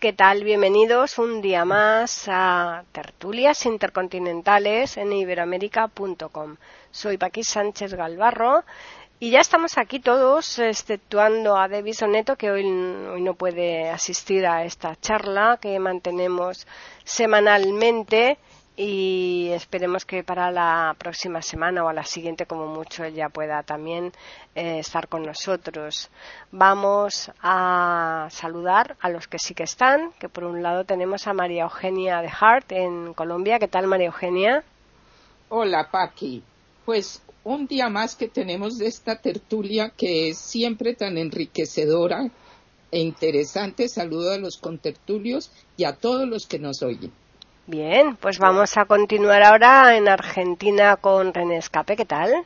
¿Qué tal? Bienvenidos un día más a Tertulias Intercontinentales en iberoamérica.com. Soy Paqui Sánchez Galvarro y ya estamos aquí todos, exceptuando a David Neto, que hoy no puede asistir a esta charla que mantenemos semanalmente y esperemos que para la próxima semana o a la siguiente como mucho ella pueda también eh, estar con nosotros. Vamos a saludar a los que sí que están, que por un lado tenemos a María Eugenia de Hart en Colombia. ¿Qué tal María Eugenia? Hola Paqui. Pues un día más que tenemos de esta tertulia que es siempre tan enriquecedora e interesante. Saludo a los contertulios y a todos los que nos oyen. Bien, pues vamos a continuar ahora en Argentina con René Escape. ¿Qué tal?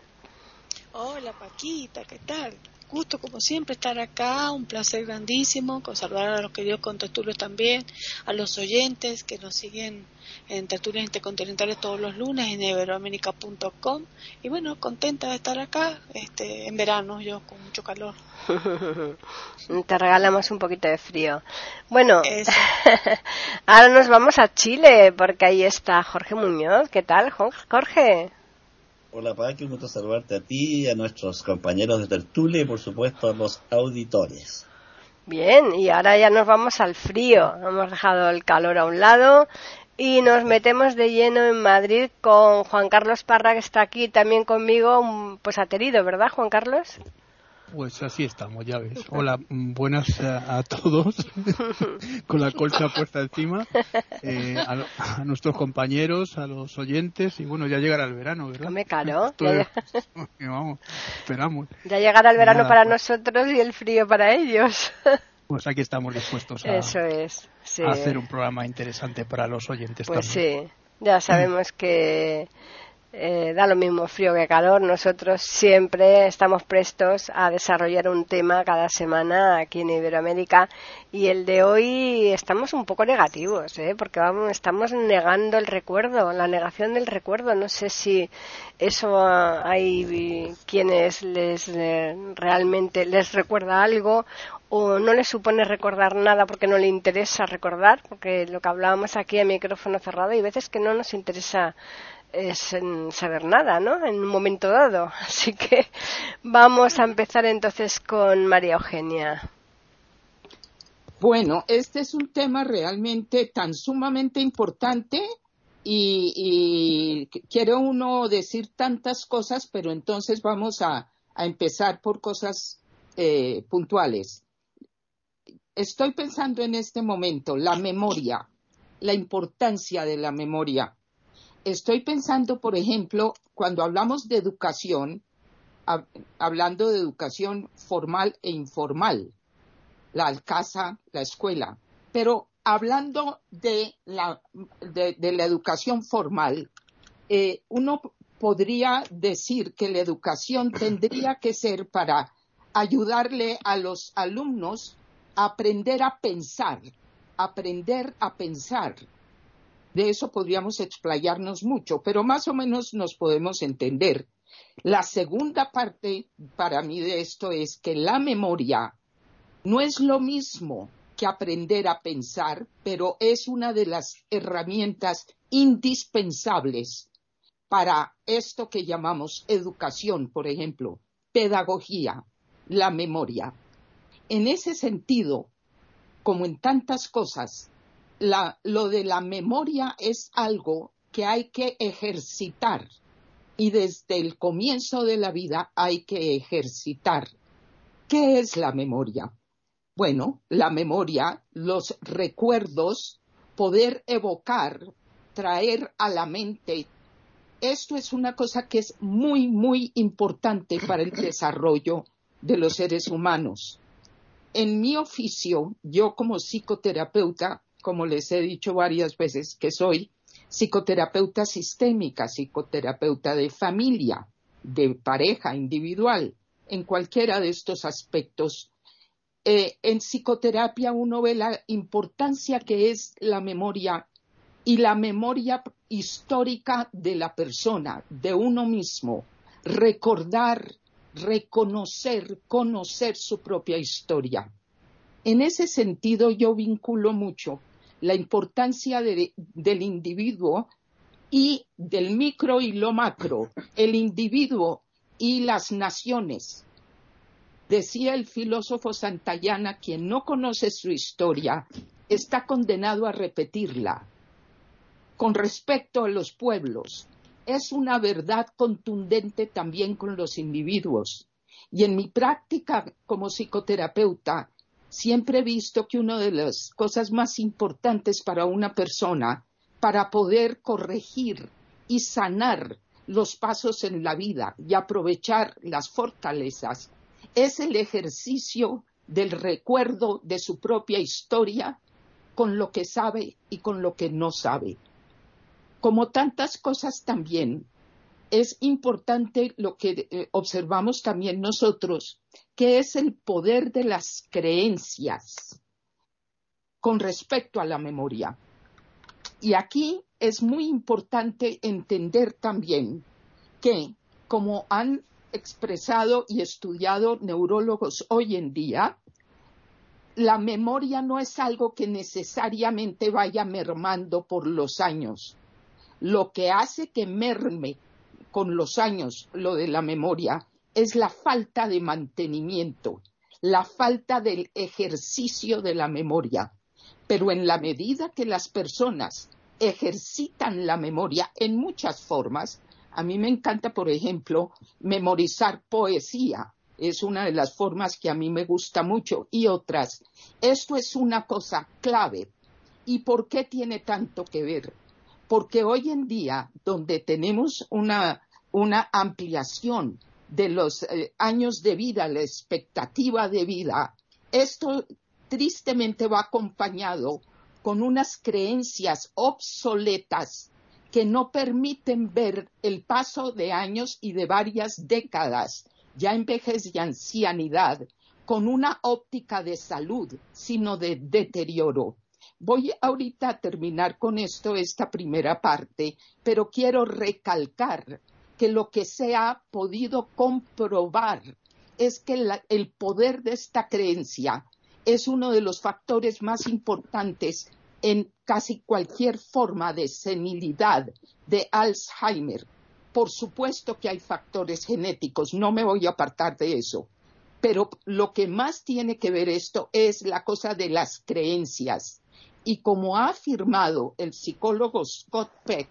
Hola Paquita, ¿qué tal? Gusto como siempre estar acá, un placer grandísimo, con saludar a los queridos contertulios también, a los oyentes que nos siguen en tertulias intercontinentales todos los lunes en iberoamérica.com y bueno, contenta de estar acá este, en verano, yo con mucho calor. Te regalamos un poquito de frío. Bueno, ahora nos vamos a Chile porque ahí está Jorge Muñoz. ¿Qué tal, Jorge? Hola, Paqui, un gusto saludarte a ti, a nuestros compañeros de tertulia y, por supuesto, a los auditores. Bien, y ahora ya nos vamos al frío. Hemos dejado el calor a un lado y nos metemos de lleno en Madrid con Juan Carlos Parra, que está aquí también conmigo, pues aterido, ¿verdad, Juan Carlos? Pues así estamos, ya ves. Hola, buenas a, todos, con la colcha puesta encima, eh, a, nuestros compañeros, a los oyentes, y bueno, ya llegará el verano, ¿verdad? Me caro. Ya, vamos, esperamos. Ya llegará el verano para pues. nosotros y el frío para ellos. Pues aquí estamos dispuestos a, Eso es, a hacer un programa interesante para los oyentes pues también. sí, ya sabemos que eh, da lo mismo frío que calor. Nosotros siempre estamos prestos a desarrollar un tema cada semana aquí en Iberoamérica y el de hoy estamos un poco negativos, ¿eh? porque vamos, estamos negando el recuerdo, la negación del recuerdo. No sé si eso hay quienes les realmente les recuerda algo o no les supone recordar nada porque no le interesa recordar, porque lo que hablábamos aquí a micrófono cerrado, hay veces que no nos interesa es saber nada, ¿no? En un momento dado. Así que vamos a empezar entonces con María Eugenia. Bueno, este es un tema realmente tan sumamente importante y, quiere uno decir tantas cosas, pero entonces vamos a, empezar por cosas eh, puntuales. Estoy pensando en este momento la memoria, la importancia de la memoria estoy pensando, por ejemplo, cuando hablamos de educación, hablando de educación formal e informal, la casa, la escuela, pero hablando de la, de, la educación formal, eh, uno podría decir que la educación tendría que ser para ayudarle a los alumnos a aprender a pensar, aprender a pensar, de eso podríamos explayarnos mucho, pero más o menos nos podemos entender. La segunda parte para mí de esto es que la memoria no es lo mismo que aprender a pensar, pero es una de las herramientas indispensables para esto que llamamos educación, por ejemplo, pedagogía, la memoria. En ese sentido, como en tantas cosas, lo de la memoria es algo que hay que ejercitar y desde el comienzo de la vida hay que ejercitar. ¿Qué es la memoria? Bueno, la memoria, los recuerdos, poder evocar, traer a la mente. Esto es una cosa que es muy, muy importante para el desarrollo de los seres humanos. En mi oficio, yo como psicoterapeuta, como les he dicho varias veces, que soy psicoterapeuta sistémica, psicoterapeuta de familia, de pareja individual, en cualquiera de estos aspectos. Eh, en psicoterapia uno ve la importancia que es la memoria y la memoria histórica de la persona, de uno mismo, recordar, reconocer, conocer su propia historia. En ese sentido yo vinculo mucho la importancia del individuo y del micro y lo macro, el individuo y las naciones. Decía el filósofo Santayana, quien no conoce su historia está condenado a repetirla. Con respecto a los pueblos, es una verdad contundente también con los individuos. Y en mi práctica como psicoterapeuta, siempre he visto que una de las cosas más importantes para una persona, para poder corregir y sanar los pasos en la vida y aprovechar las fortalezas, es el ejercicio del recuerdo de su propia historia con lo que sabe y con lo que no sabe. Como tantas cosas también, es importante lo que eh, observamos también nosotros, que es el poder de las creencias con respecto a la memoria. Y aquí es muy importante entender también que, como han expresado y estudiado neurólogos hoy en día, la memoria no es algo que necesariamente vaya mermando por los años lo que hace que merme con los años lo de la memoria es la falta de mantenimiento, la falta del ejercicio de la memoria. Pero en la medida que las personas ejercitan la memoria en muchas formas, a mí me encanta, por ejemplo, memorizar poesía. Es una de las formas que a mí me gusta mucho y otras. Esto es una cosa clave. ¿Y por qué tiene tanto que ver? Porque hoy en día, donde tenemos una, ampliación de los eh, años de vida, la expectativa de vida, esto tristemente va acompañado con unas creencias obsoletas que no permiten ver el paso de años y de varias décadas, ya en vejez y ancianidad, con una óptica de salud, sino de deterioro. Voy ahorita a terminar con esto, esta primera parte, pero quiero recalcar que lo que se ha podido comprobar es que el poder de esta creencia es uno de los factores más importantes en casi cualquier forma de senilidad, de Alzheimer. Por supuesto que hay factores genéticos, no me voy a apartar de eso, pero lo que más tiene que ver esto es la cosa de las creencias. Y como ha afirmado el psicólogo Scott Peck,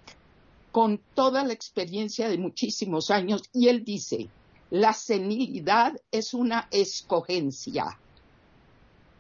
con toda la experiencia de muchísimos años, y él dice, la senilidad es una escogencia.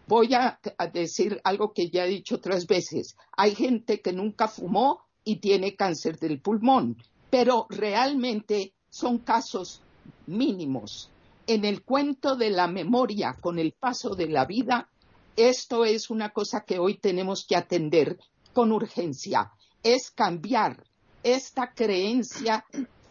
Voy a, decir algo que ya he dicho otras veces. Hay gente que nunca fumó y tiene cáncer del pulmón, pero realmente son casos mínimos. En el cuento de la memoria con el paso de la vida, esto es una cosa que hoy tenemos que atender con urgencia. Es cambiar esta creencia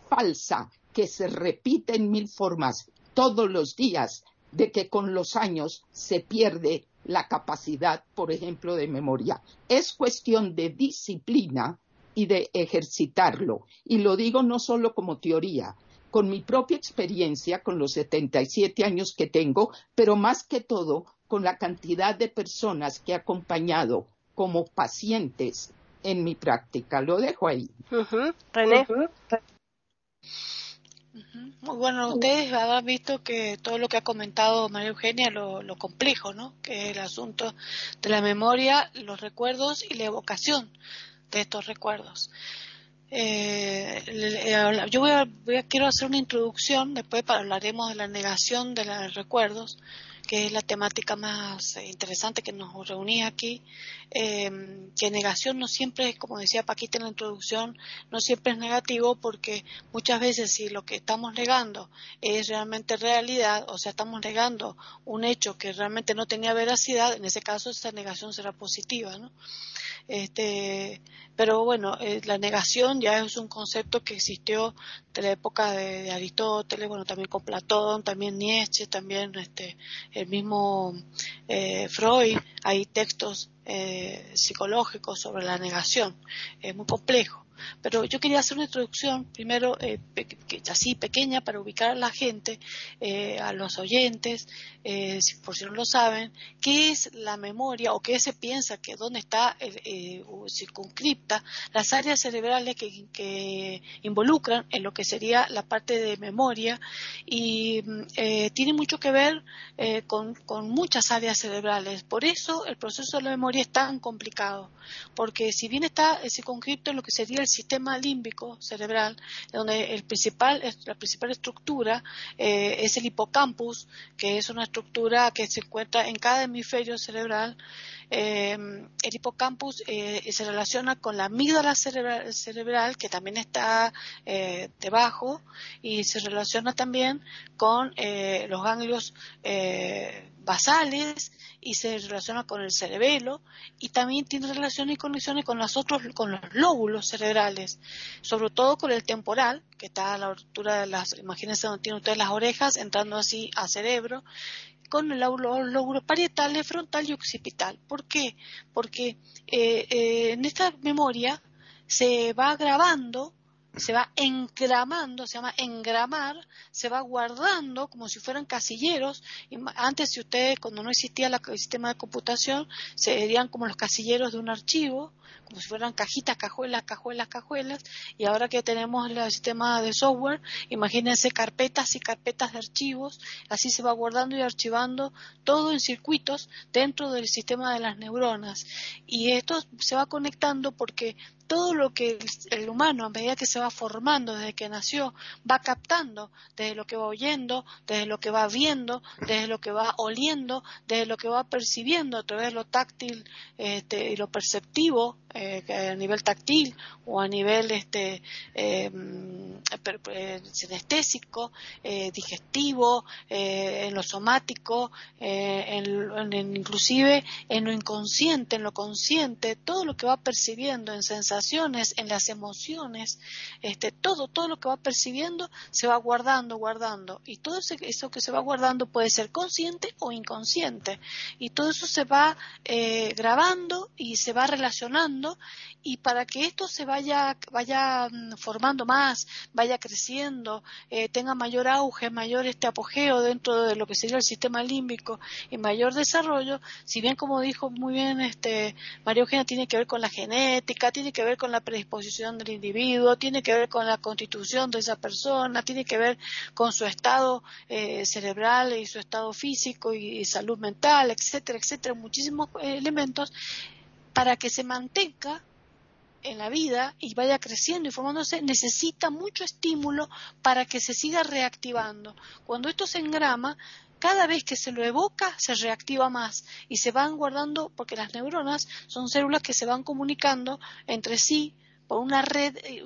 falsa que se repite en mil formas todos los días de que con los años se pierde la capacidad, por ejemplo, de memoria. Es cuestión de disciplina y de ejercitarlo. Y lo digo no solo como teoría, con mi propia experiencia, con los 77 años que tengo, pero más que todo con la cantidad de personas que he acompañado como pacientes en mi práctica. Lo dejo ahí. René. Muy bueno, ustedes habrán visto que todo lo que ha comentado María Eugenia, lo, lo complejo, ¿no? Que es el asunto de la memoria, los recuerdos y la evocación de estos recuerdos. Eh, yo voy a, quiero hacer una introducción, después hablaremos de la negación de los recuerdos, que es la temática más eh, interesante que nos reunía aquí, em, que negación no siempre es, como decía Paquita en la introducción, no siempre es negativo porque muchas veces si lo que estamos negando es realmente realidad, o sea, estamos negando un hecho que realmente no tenía veracidad, en ese caso esa negación será positiva, ¿no? Este, pero bueno, eh, la negación ya es un concepto que existió de la época de, Aristóteles, bueno, también con Platón, también Nietzsche, también este, el mismo eh, Freud, hay textos eh, psicológicos sobre la negación, es muy complejo. Pero yo quería hacer una introducción, primero, eh, así pequeña, para ubicar a la gente, eh, a los oyentes, eh, por si no lo saben, qué es la memoria o qué se piensa que dónde está circunscripta las áreas cerebrales que, involucran en lo que sería la parte de memoria y tiene mucho que ver con, con muchas áreas cerebrales. Por eso el proceso de la memoria es tan complicado, porque si bien está circunscripto en lo que sería el sistema límbico cerebral, donde el principal, la principal estructura eh, es el hipocampus, que es una estructura que se encuentra en cada hemisferio cerebral. Eh, el hipocampus eh, se relaciona con la amígdala cerebral, que también está debajo, y se relaciona también con los ganglios basales y se relaciona con el cerebelo y también tiene relaciones y conexiones con los otros con los lóbulos cerebrales, sobre todo con el temporal, que está a la altura de las, imagínense donde tienen ustedes las orejas, entrando así al cerebro, con el lóbulo parietal, frontal y occipital. ¿Por qué? Porque eh, eh, en esta memoria se va grabando se va engramando, se llama engramar, se va guardando como si fueran casilleros. Antes, si ustedes, cuando no existía el sistema de computación, serían como los casilleros de un archivo, como si fueran cajitas, cajuelas, cajuelas, cajuelas, y ahora que tenemos el sistema de software, imagínense carpetas y carpetas de archivos, así se va guardando y archivando todo en circuitos dentro del sistema de las neuronas. Y esto se va conectando porque todo lo que el, humano, a medida que se va formando desde que nació, va captando, desde lo que va oyendo, desde lo que va viendo, desde lo que va oliendo, desde lo que va percibiendo a través de lo táctil este, y lo perceptivo, eh, a nivel táctil o a nivel este, em, eh, sinestésico, eh, digestivo, en lo somático, en, inclusive en lo inconsciente, en lo consciente, todo lo que va percibiendo en en las emociones, este, todo, todo lo que va percibiendo se va guardando, guardando. Y todo eso que se va guardando puede ser consciente o inconsciente. Y todo eso se va grabando y se va relacionando y para que esto se vaya, vaya mm, formando más, vaya creciendo, eh, tenga mayor auge, mayor este apogeo dentro de lo que sería el sistema límbico y mayor desarrollo, si bien como dijo muy bien este María Eugenia tiene que ver con la genética, tiene que ver con la predisposición del individuo, tiene que ver con la constitución de esa persona, tiene que ver con su estado eh, cerebral y su estado físico y, salud mental, etcétera, etcétera, muchísimos eh, elementos para que se mantenga en la vida y vaya creciendo y formándose, necesita mucho estímulo para que se siga reactivando. Cuando esto se engrama, cada vez que se lo evoca, se reactiva más y se van guardando, porque las neuronas son células que se van comunicando entre sí una red eh,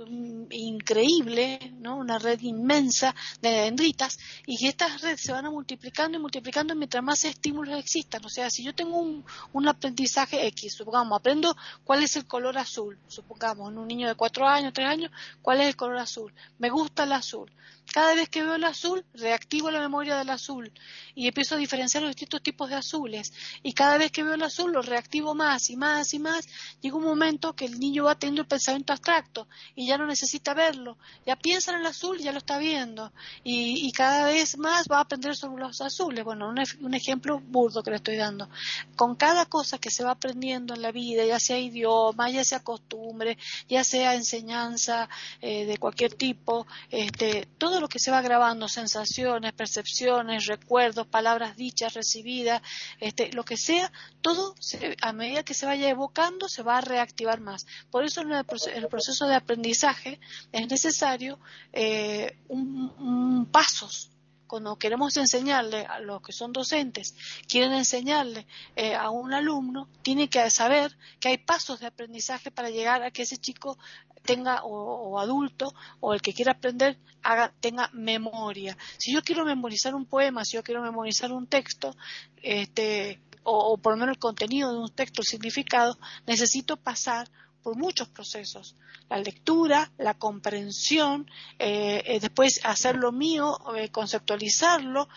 increíble, ¿no? una red inmensa de dendritas, y que estas redes se van a multiplicando y multiplicando mientras más estímulos existan. O sea, si yo tengo un, un aprendizaje X, supongamos, aprendo cuál es el color azul, supongamos, en un niño de cuatro años, tres años, cuál es el color azul. Me gusta el azul. Cada vez que veo el azul, reactivo la memoria del azul y empiezo a diferenciar los distintos tipos de azules. Y cada vez que veo el azul, lo reactivo más y más y más. Llega un momento que el niño va teniendo el pensamiento abstracto y ya no necesita verlo. Ya piensa en el azul y ya lo está viendo. Y, cada vez más va a aprender sobre los azules. Bueno, un, ejemplo burdo que le estoy dando. Con cada cosa que se va aprendiendo en la vida, ya sea idioma, ya sea costumbre, ya sea enseñanza eh, de cualquier tipo, este, todo lo que se va grabando, sensaciones, percepciones, recuerdos, palabras dichas, recibidas, este, lo que sea, todo a medida que se vaya evocando se va a reactivar más. Por eso en el, de aprendizaje es necesario eh, un, pasos cuando queremos enseñarle a los que son docentes, quieren enseñarle eh, a un alumno, tiene que saber que hay pasos de aprendizaje para llegar a que ese chico tenga o, adulto o el que quiera aprender haga, tenga memoria. Si yo quiero memorizar un poema, si yo quiero memorizar un texto, este, o, o por lo menos el contenido de un texto, el significado, necesito pasar por muchos procesos. La lectura, la comprensión, eh, eh, después hacerlo mío, eh, conceptualizarlo,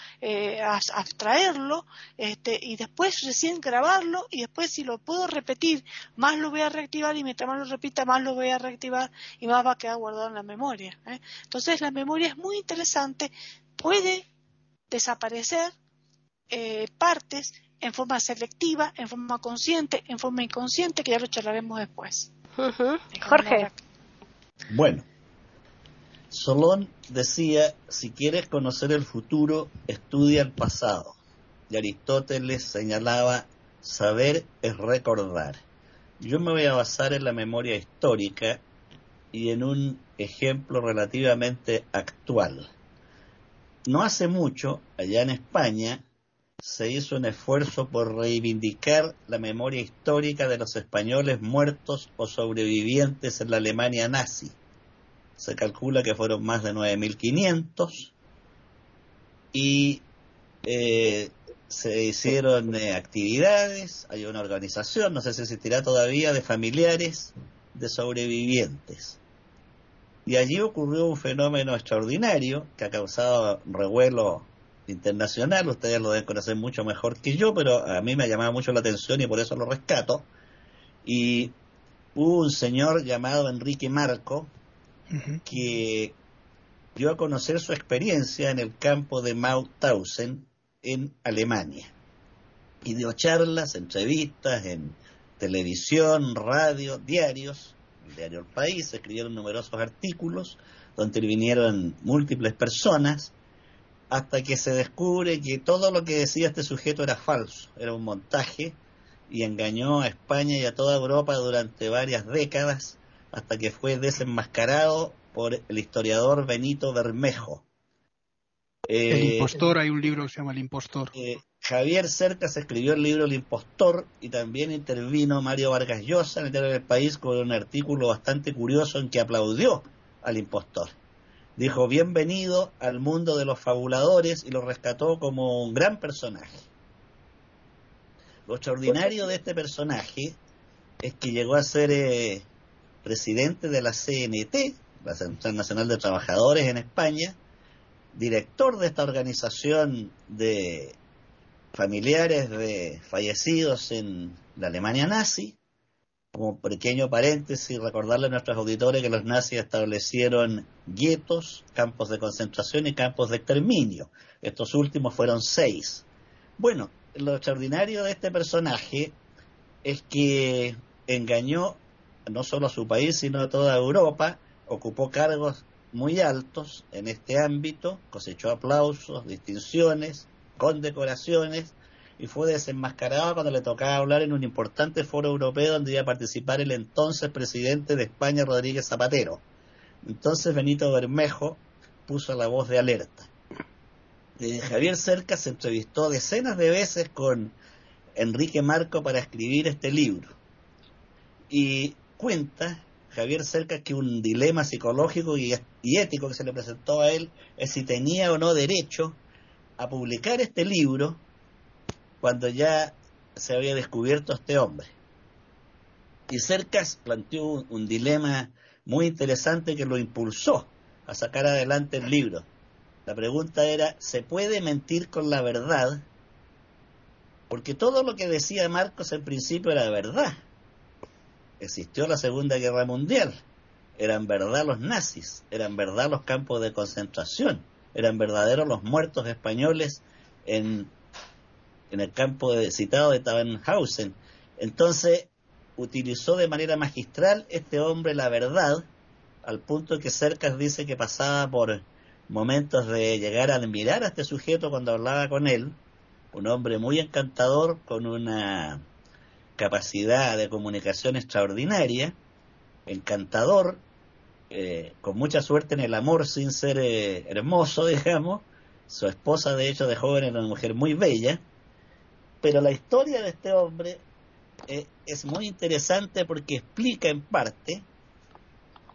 abstraerlo, este, y después recién grabarlo, y después si lo puedo repetir, más lo voy a reactivar, y mientras más lo repita, más lo voy a reactivar, y más va a quedar guardado en la memoria. Entonces la memoria es muy interesante, puede desaparecer partes en forma selectiva, en forma consciente, en forma inconsciente, que ya lo charlaremos después. Jorge. Bueno, Solón decía, si quieres conocer el futuro, estudia el pasado. Y Aristóteles señalaba, saber es recordar. Yo me voy a basar en la memoria histórica y en un ejemplo relativamente actual. No hace mucho, allá en España, se hizo un esfuerzo por reivindicar la memoria histórica de los españoles muertos o sobrevivientes en la Alemania nazi. Se calcula que fueron más de 9.500 y eh, se hicieron eh, actividades, hay una organización, no sé si existirá todavía, de familiares de sobrevivientes. Y allí ocurrió un fenómeno extraordinario que ha causado revuelo internacional, ustedes lo deben conocer mucho mejor que yo, pero a mí me ha llamado mucho la atención y por eso lo rescato. Y hubo un señor llamado Enrique Marco que dio a conocer su experiencia en el campo de Mauthausen en Alemania. Y dio charlas, entrevistas en televisión, radio, diarios, el diario El País, escribieron numerosos artículos donde vinieron múltiples personas hasta que se descubre que todo lo que decía este sujeto era falso, era un montaje y engañó a España y a toda Europa durante varias décadas hasta que fue desenmascarado por el historiador Benito Bermejo. el eh, impostor, hay un libro que se llama El impostor. Eh, Javier Cercas escribió el libro El impostor y también intervino Mario Vargas Llosa en el Diario del País con un artículo bastante curioso en que aplaudió al impostor dijo bienvenido al mundo de los fabuladores y lo rescató como un gran personaje. Lo extraordinario de este personaje es que llegó a ser eh, presidente de la CNT, la Central Nacional de Trabajadores en España, director de esta organización de familiares de fallecidos en la Alemania nazi, como pequeño paréntesis, recordarle a nuestros auditores que los nazis establecieron guetos, campos de concentración y campos de exterminio. Estos últimos fueron seis. Bueno, lo extraordinario de este personaje es que engañó no solo a su país, sino a toda Europa, ocupó cargos muy altos en este ámbito, cosechó aplausos, distinciones, condecoraciones, y fue desenmascarado cuando le tocaba hablar en un importante foro europeo donde iba a participar el entonces presidente de España, Rodríguez Zapatero. Entonces Benito Bermejo puso la voz de alerta. Eh, Javier Cerca se entrevistó decenas de veces con Enrique Marco para escribir este libro. Y cuenta Javier Cerca que un dilema psicológico y ético que se le presentó a él es si tenía o no derecho a publicar este libro cuando ya se había descubierto este hombre. Y Cercas planteó un, dilema muy interesante que lo impulsó a sacar adelante el libro. La pregunta era, ¿se puede mentir con la verdad? Porque todo lo que decía Marcos en principio era verdad. Existió la Segunda Guerra Mundial, eran verdad los nazis, eran verdad los campos de concentración, eran verdaderos los muertos españoles en en el campo de, citado de Tannhausen. Entonces, utilizó de manera magistral este hombre la verdad, al punto que Cercas dice que pasaba por momentos de llegar a admirar a este sujeto cuando hablaba con él, un hombre muy encantador, con una capacidad de comunicación extraordinaria, encantador, eh, con mucha suerte en el amor sin ser eh, hermoso, digamos, Su esposa, de hecho, de joven era una mujer muy bella, pero la historia de este hombre eh, es muy interesante porque explica en parte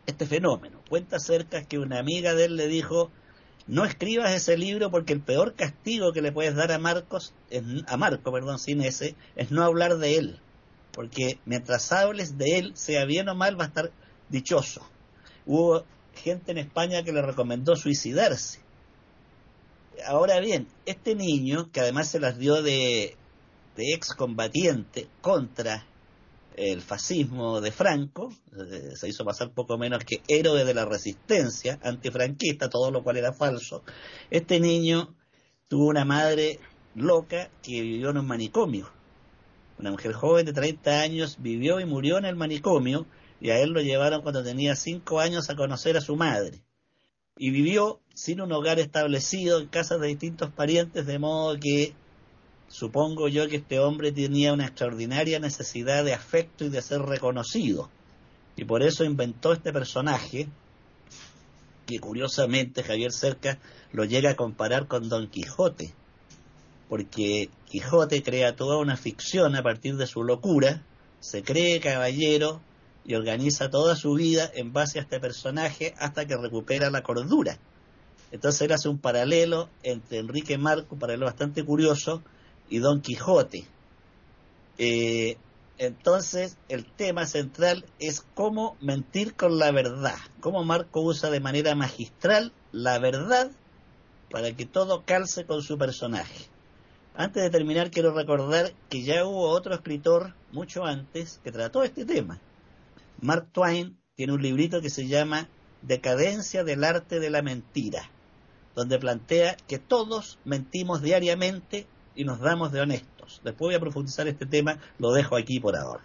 este fenómeno. Cuenta acerca que una amiga de él le dijo, no escribas ese libro porque el peor castigo que le puedes dar a Marcos, a Marco, perdón, sin ese, es no hablar de él. Porque mientras hables de él, sea bien o mal, va a estar dichoso. Hubo gente en España que le recomendó suicidarse. Ahora bien, este niño, que además se las dio de, de excombatiente contra el fascismo de Franco, eh, se hizo pasar poco menos que héroe de la resistencia antifranquista, todo lo cual era falso. Este niño tuvo una madre loca que vivió en un manicomio. Una mujer joven de 30 años vivió y murió en el manicomio y a él lo llevaron cuando tenía 5 años a conocer a su madre. Y vivió sin un hogar establecido en casas de distintos parientes, de modo que Supongo yo que este hombre tenía una extraordinaria necesidad de afecto y de ser reconocido. Y por eso inventó este personaje, que curiosamente Javier Cerca lo llega a comparar con Don Quijote, porque Quijote crea toda una ficción a partir de su locura, se cree caballero y organiza toda su vida en base a este personaje hasta que recupera la cordura. Entonces él hace un paralelo entre Enrique Marco, un paralelo bastante curioso, y Don Quijote. Eh, entonces, el tema central es cómo mentir con la verdad, cómo Marco usa de manera magistral la verdad para que todo calce con su personaje. Antes de terminar, quiero recordar que ya hubo otro escritor mucho antes que trató este tema. Mark Twain tiene un librito que se llama Decadencia del arte de la mentira, donde plantea que todos mentimos diariamente y nos damos de honestos. Después voy a profundizar este tema, lo dejo aquí por ahora.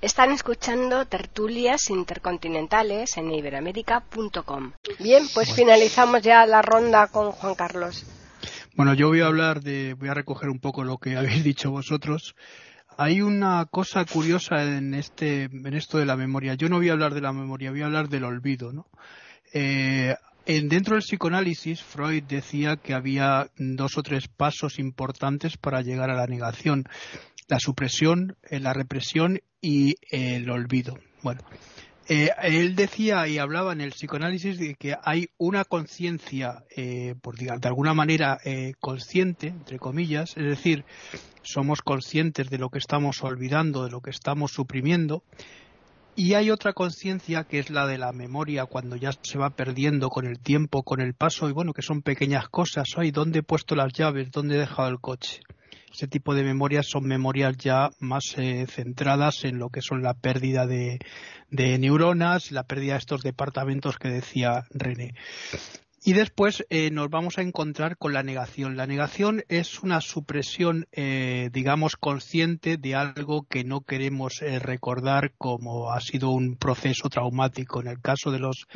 Están escuchando tertulias intercontinentales en iberamérica.com. Bien, pues finalizamos ya la ronda con Juan Carlos. Bueno, yo voy a hablar de, voy a recoger un poco lo que habéis dicho vosotros. Hay una cosa curiosa en este, en esto de la memoria. Yo no voy a hablar de la memoria, voy a hablar del olvido, ¿no? Eh, dentro del psicoanálisis, Freud decía que había dos o tres pasos importantes para llegar a la negación. La supresión, eh, la represión y el olvido. Bueno, eh, él decía y hablaba en el psicoanálisis de que hay una conciencia, eh, por de alguna manera consciente, entre comillas, es decir, somos conscientes de lo que estamos olvidando, de lo que estamos suprimiendo, y hay otra conciencia que es la de la memoria cuando ya se va perdiendo con el tiempo, con el paso, y bueno, que son pequeñas cosas. Ay, ¿dónde he puesto las llaves? ¿Dónde he dejado el coche? Ese tipo de memorias son memorias ya más eh, centradas en lo que son la pérdida de neuronas, la pérdida de estos departamentos que decía René. Y después eh, nos vamos a encontrar con la negación. La negación es una supresión, eh, digamos, consciente de algo que no queremos eh, recordar como ha sido un proceso traumático. En el caso de los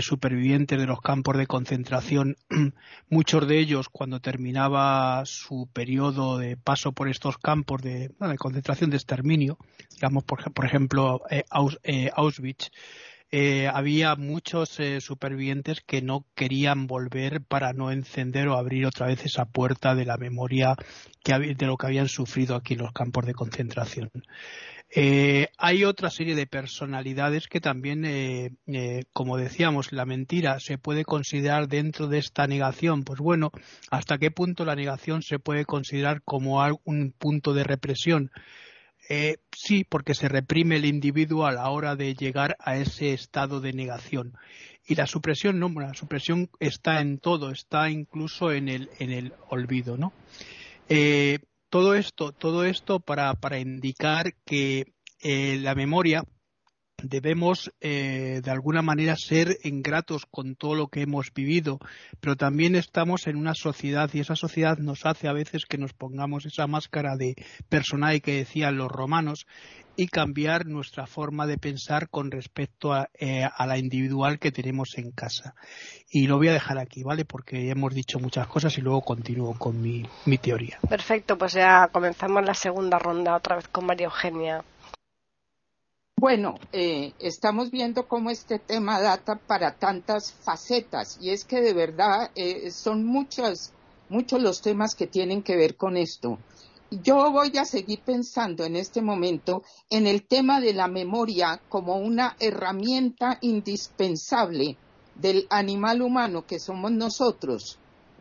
supervivientes de los campos de concentración, muchos de ellos, cuando terminaba su periodo de paso por estos campos de, concentración de exterminio, digamos, por, por ejemplo, Auschwitz, eh, había muchos eh, supervivientes que no querían volver para no encender o abrir otra vez esa puerta de la memoria que, de lo que habían sufrido aquí en los campos de concentración. Eh, hay otra serie de personalidades que también, como decíamos, la mentira se puede considerar dentro de esta negación. Pues bueno, ¿hasta qué punto la negación se puede considerar como un punto de represión? Eh, sí, porque se reprime el individuo a la hora de llegar a ese estado de negación. Y la supresión no, la supresión está en todo, está incluso en el, en el olvido, ¿no? Eh, todo esto, todo esto para, para indicar que eh, la memoria debemos eh, de alguna manera ser ingratos con todo lo que hemos vivido, pero también estamos en una sociedad y esa sociedad nos hace a veces que nos pongamos esa máscara de personaje que decían los romanos y cambiar nuestra forma de pensar con respecto a, eh, la individual que tenemos en casa. Y lo voy a dejar aquí, ¿vale? Porque hemos dicho muchas cosas y luego continúo con mi, mi teoría. Perfecto, pues ya comenzamos la segunda ronda otra vez con María Eugenia. Bueno, eh, estamos viendo cómo este tema data para tantas facetas y es que de verdad eh, son muchos, muchos los temas que tienen que ver con esto. Yo voy a seguir pensando en este momento en el tema de la memoria como una herramienta indispensable del animal humano que somos nosotros,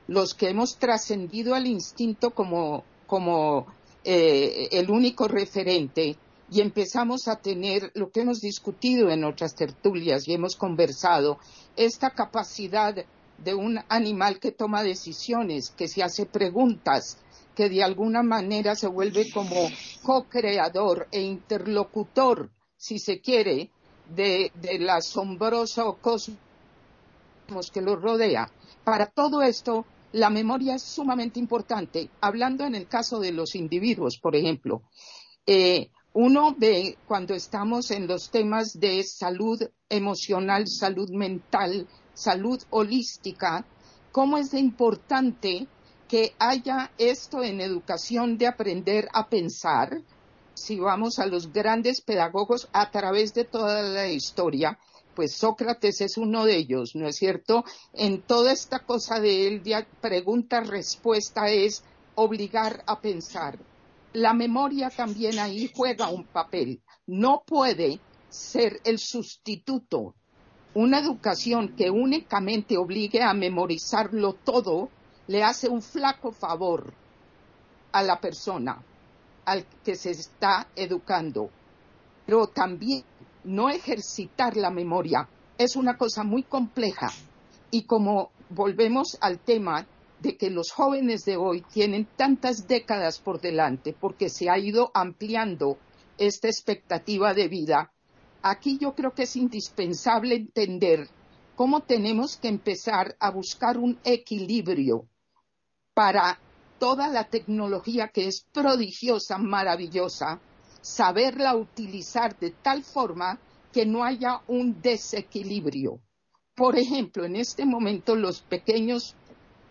los que hemos trascendido al instinto como, como eh, el único referente y empezamos a tener lo que hemos discutido en otras tertulias y hemos conversado, esta capacidad de un animal que toma decisiones, que se hace preguntas, que de alguna manera se vuelve como co-creador e interlocutor, si se quiere, de, del asombroso cosmos que lo rodea. Para todo esto, la memoria es sumamente importante. Hablando en el caso de los individuos, por ejemplo, eh, uno ve cuando estamos en los temas de salud emocional, salud mental, salud holística, cómo es importante que haya esto en educación de aprender a pensar, si vamos a los grandes pedagogos a través de toda la historia, pues Sócrates es uno de ellos, ¿no es cierto? En toda esta cosa de él, pregunta-respuesta es obligar a pensar la memoria también ahí juega un papel. No puede ser el sustituto. Una educación que únicamente obligue a memorizarlo todo le hace un flaco favor a la persona al que se está educando. Pero también no ejercitar la memoria es una cosa muy compleja. Y como volvemos al tema de que los jóvenes de hoy tienen tantas décadas por delante porque se ha ido ampliando esta expectativa de vida, aquí yo creo que es indispensable entender cómo tenemos que empezar a buscar un equilibrio para toda la tecnología que es prodigiosa, maravillosa, saberla utilizar de tal forma que no haya un desequilibrio. Por ejemplo, en este momento los pequeños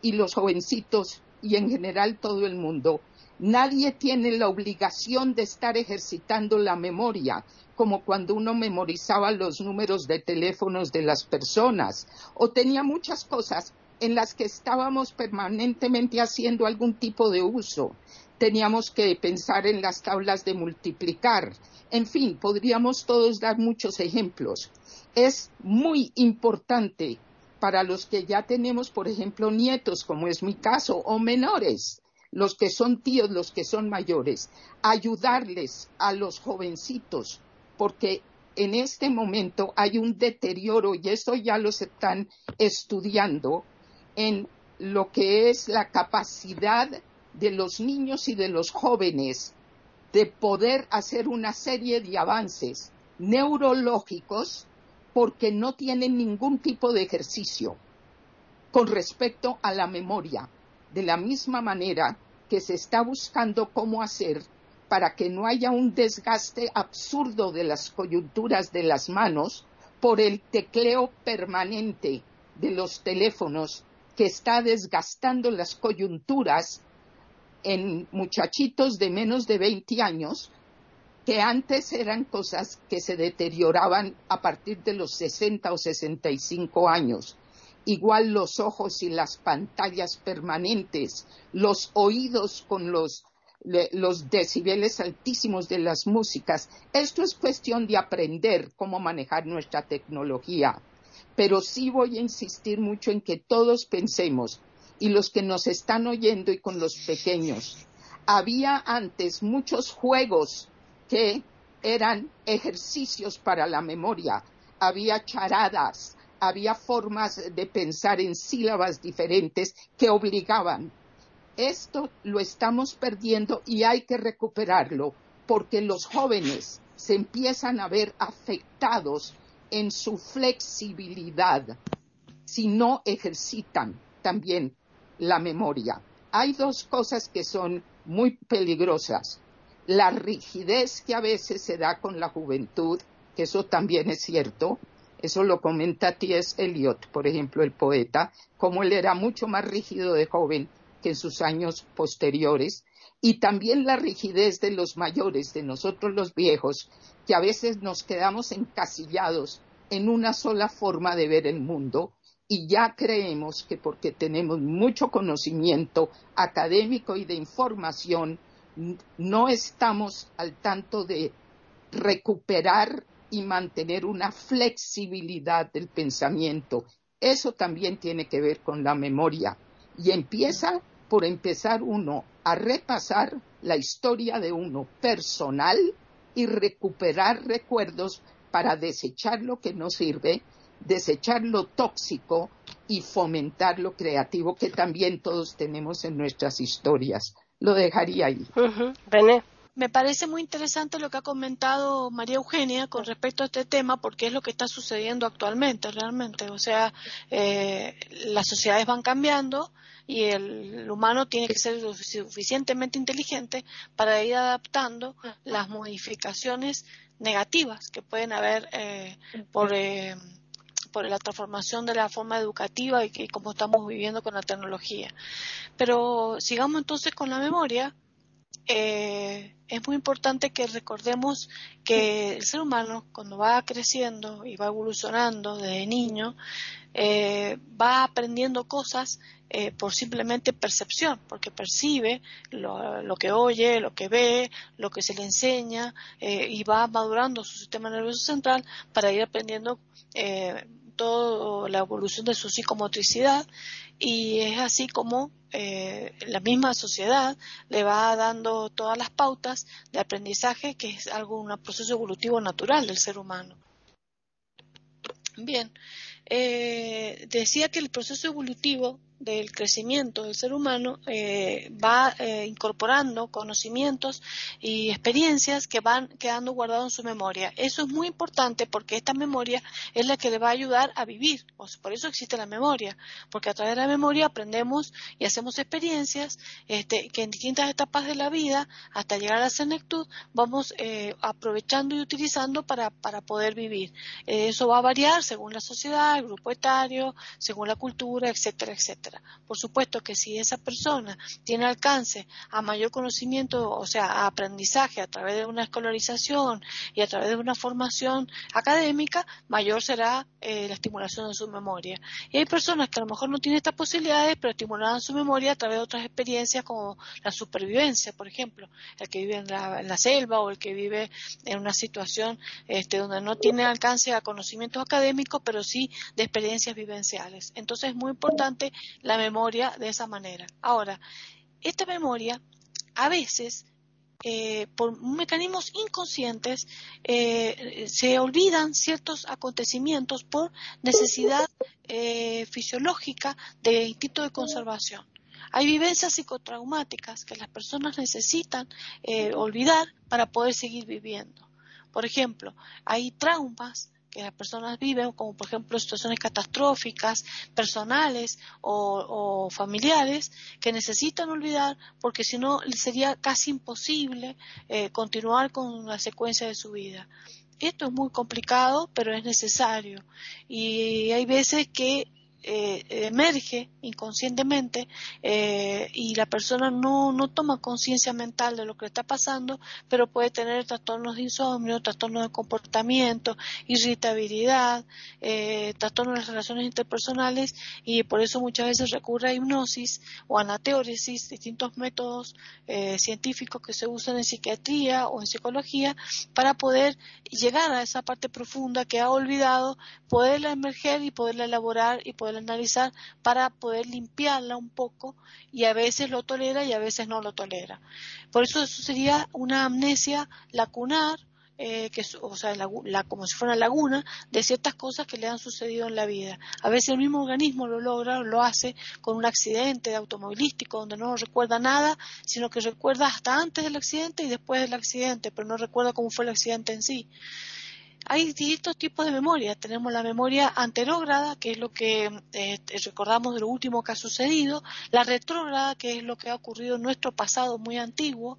y los jovencitos y en general todo el mundo, nadie tiene la obligación de estar ejercitando la memoria, como cuando uno memorizaba los números de teléfonos de las personas, o tenía muchas cosas en las que estábamos permanentemente haciendo algún tipo de uso. Teníamos que pensar en las tablas de multiplicar. En fin, podríamos todos dar muchos ejemplos. Es muy importante para los que ya tenemos, por ejemplo, nietos, como es mi caso, o menores, los que son tíos, los que son mayores, ayudarles a los jovencitos, porque en este momento hay un deterioro, y esto ya lo están estudiando, en lo que es la capacidad de los niños y de los jóvenes de poder hacer una serie de avances neurológicos porque no tienen ningún tipo de ejercicio con respecto a la memoria, de la misma manera que se está buscando cómo hacer para que no haya un desgaste absurdo de las coyunturas de las manos por el tecleo permanente de los teléfonos que está desgastando las coyunturas en muchachitos de menos de 20 años que antes eran cosas que se deterioraban a partir de los 60 o 65 años. Igual los ojos y las pantallas permanentes, los oídos con los, los decibeles altísimos de las músicas. Esto es cuestión de aprender cómo manejar nuestra tecnología. Pero sí voy a insistir mucho en que todos pensemos, y los que nos están oyendo y con los pequeños, había antes muchos juegos que eran ejercicios para la memoria, había charadas, había formas de pensar en sílabas diferentes que obligaban. Esto lo estamos perdiendo y hay que recuperarlo porque los jóvenes se empiezan a ver afectados en su flexibilidad si no ejercitan también la memoria. Hay dos cosas que son muy peligrosas la rigidez que a veces se da con la juventud, que eso también es cierto, eso lo comenta T.S. Eliot, por ejemplo, el poeta, como él era mucho más rígido de joven que en sus años posteriores, y también la rigidez de los mayores, de nosotros los viejos, que a veces nos quedamos encasillados en una sola forma de ver el mundo y ya creemos que porque tenemos mucho conocimiento académico y de información, no estamos al tanto de recuperar y mantener una flexibilidad del pensamiento. Eso también tiene que ver con la memoria. Y empieza por empezar uno a repasar la historia de uno personal y recuperar recuerdos para desechar lo que no sirve, desechar lo tóxico y fomentar lo creativo que también todos tenemos en nuestras historias. Lo dejaría ahí. Me parece muy interesante lo que ha comentado María Eugenia con respecto a este tema, porque es lo que está sucediendo actualmente, realmente. O sea, eh, las sociedades van cambiando y el humano tiene que ser suficientemente inteligente para ir adaptando las modificaciones negativas que pueden haber eh, por, eh, por la transformación de la forma educativa y, que, como estamos viviendo con la tecnología. Pero sigamos entonces con la memoria. Eh, es muy importante que recordemos que el ser humano, cuando va creciendo y va evolucionando desde niño, eh, va aprendiendo cosas eh, por simplemente percepción, porque percibe lo, que oye, lo que ve, lo que se le enseña eh, y va madurando su sistema nervioso central para ir aprendiendo la evolución de su psicomotricidad y es así como la misma sociedad le va dando todas las pautas de aprendizaje que es algo un proceso evolutivo natural del ser humano. Bien, eh, decía que el proceso evolutivo del crecimiento del ser humano eh, va eh, incorporando conocimientos y experiencias que van quedando guardados en su memoria. Eso es muy importante porque esta memoria es la que le va a ayudar a vivir. por eso existe la memoria, porque a través de la memoria aprendemos y hacemos experiencias este, que en distintas etapas de la vida, hasta llegar a la senectud, vamos eh, aprovechando y utilizando para, para poder vivir. eso va a variar según la sociedad, el grupo etario, según la cultura, etcétera, etcétera. Por supuesto que si esa persona tiene alcance a mayor conocimiento, o sea, a aprendizaje a través de una escolarización y a través de una formación académica, mayor será eh, la estimulación de su memoria. Y hay personas que a lo mejor no tienen estas posibilidades, pero estimularán su memoria a través de otras experiencias como la supervivencia, por ejemplo, el que vive en la, selva o el que vive en una situación este, donde no tiene alcance a conocimientos académicos, pero sí de experiencias vivenciales. Entonces es muy importante la memoria de esa manera. Ahora, esta memoria a veces eh, por mecanismos inconscientes eh, se olvidan ciertos acontecimientos por necesidad eh, fisiológica de instinto de conservación. Hay vivencias psicotraumáticas que las personas necesitan olvidar para poder seguir viviendo. Por ejemplo, hay traumas que las personas viven, como por ejemplo situaciones catastróficas, personales o, familiares, que necesitan olvidar porque si no sería casi imposible eh, continuar con la secuencia de su vida. Esto es muy complicado, pero es necesario. Y hay veces que eh, emerge inconscientemente eh, y la persona no, no toma conciencia mental de lo que está pasando, pero puede tener trastornos de insomnio, trastornos de comportamiento, irritabilidad, eh, trastornos de las relaciones interpersonales y por eso muchas veces recurre a hipnosis o anateóresis, distintos métodos científicos que se usan en psiquiatría o en psicología para poder llegar a esa parte profunda que ha olvidado, poderla emerger y poderla elaborar y poder analizar para poder limpiarla un poco y a veces lo tolera y a veces no lo tolera. Por eso eso sería una amnesia lacunar, eh, que o sea, la, como si fuera una laguna de ciertas cosas que le han sucedido en la vida. A veces el mismo organismo lo logra, lo hace con un accidente automovilístico donde no recuerda nada, sino que recuerda hasta antes del accidente y después del accidente, pero no recuerda cómo fue el accidente en sí hay distintos tipos de memoria. Tenemos la memoria anterógrada, que es lo que eh, recordamos de lo último que ha sucedido, la retrógrada, que es lo que ha ocurrido en nuestro pasado muy antiguo,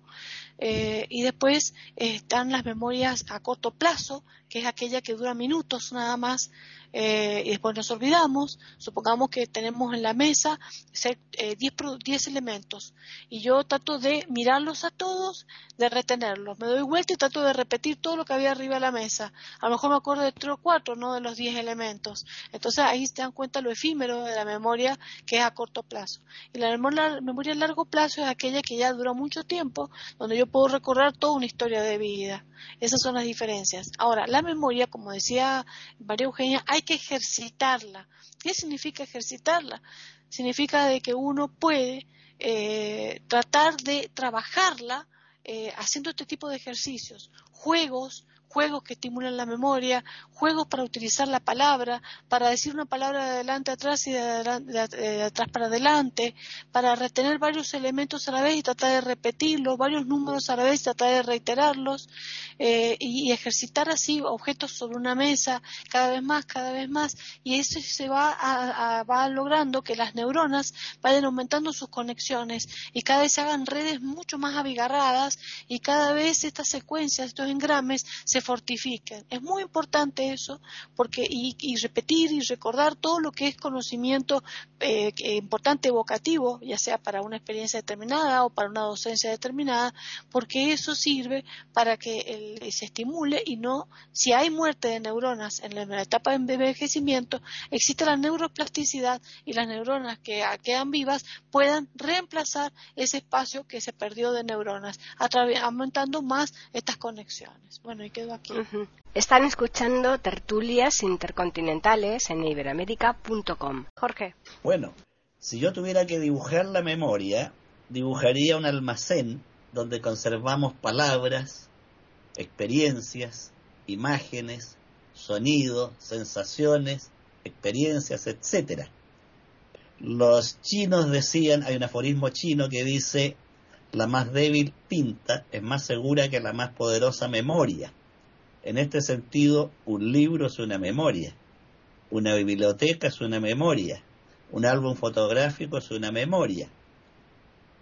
eh, y después están las memorias a corto plazo, que es aquella que dura minutos nada más, eh, y después nos olvidamos, supongamos que tenemos en la mesa 10 eh, elementos y yo trato de mirarlos a todos, de retenerlos, me doy vuelta y trato de repetir todo lo que había arriba de la mesa. A lo mejor me acuerdo de tres o cuatro, no de los 10 elementos. Entonces ahí se dan cuenta lo efímero de la memoria que es a corto plazo. Y la memoria, la a largo plazo es aquella que ya dura mucho tiempo, donde yo puedo recordar toda una historia de vida. Esas son las diferencias. Ahora, la memoria, como decía María Eugenia, hay que ejercitarla. ¿Qué significa ejercitarla? Significa de que uno puede eh, tratar de trabajarla eh, haciendo este tipo de ejercicios, juegos, juegos que estimulan la memoria, juegos para utilizar la palabra, para decir una palabra de adelante a atrás y de, atrás para adelante, para retener varios elementos a la vez y tratar de repetirlos, varios números a la vez y tratar de reiterarlos, eh, y, ejercitar así objetos sobre una mesa cada vez más, cada vez más, y eso se va, va logrando que las neuronas vayan aumentando sus conexiones y cada vez se hagan redes mucho más abigarradas y cada vez estas secuencias, estos engrames se fortifiquen. Es muy importante eso porque y, repetir y recordar todo lo que es conocimiento eh, importante evocativo, ya sea para una experiencia determinada o para una docencia determinada, porque eso sirve para que se estimule y no, si hay muerte de neuronas en la, etapa de envejecimiento, existe la neuroplasticidad y las neuronas que quedan vivas puedan reemplazar ese espacio que se perdió de neuronas, aumentando más estas conexiones. Bueno, y quedó están escuchando tertulias intercontinentales en iberoamérica.com. Jorge. Bueno, si yo tuviera que dibujar la memoria, dibujaría un almacén donde conservamos palabras, experiencias, imágenes, sonidos, sensaciones, experiencias, etcétera. Los chinos decían, hay un aforismo chino que dice, la más débil pinta es más segura que la más poderosa memoria. En este sentido, un libro es una memoria, una biblioteca es una memoria, un álbum fotográfico es una memoria,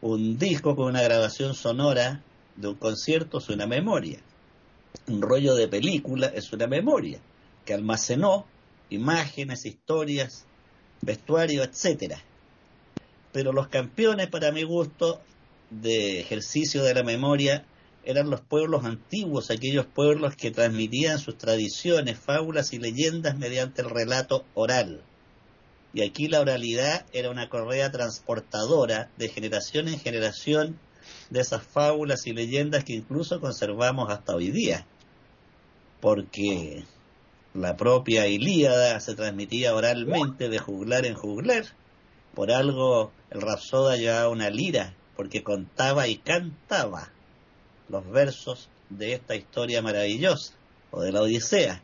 un disco con una grabación sonora de un concierto es una memoria, un rollo de película es una memoria que almacenó imágenes, historias, vestuario, etcétera. Pero los campeones, para mi gusto, de ejercicio de la memoria eran los pueblos antiguos, aquellos pueblos que transmitían sus tradiciones, fábulas y leyendas mediante el relato oral. Y aquí la oralidad era una correa transportadora de generación en generación de esas fábulas y leyendas que incluso conservamos hasta hoy día. Porque la propia Ilíada se transmitía oralmente de juglar en juglar. Por algo el rapsoda llevaba una lira, porque contaba y cantaba los versos de esta historia maravillosa, o de la Odisea.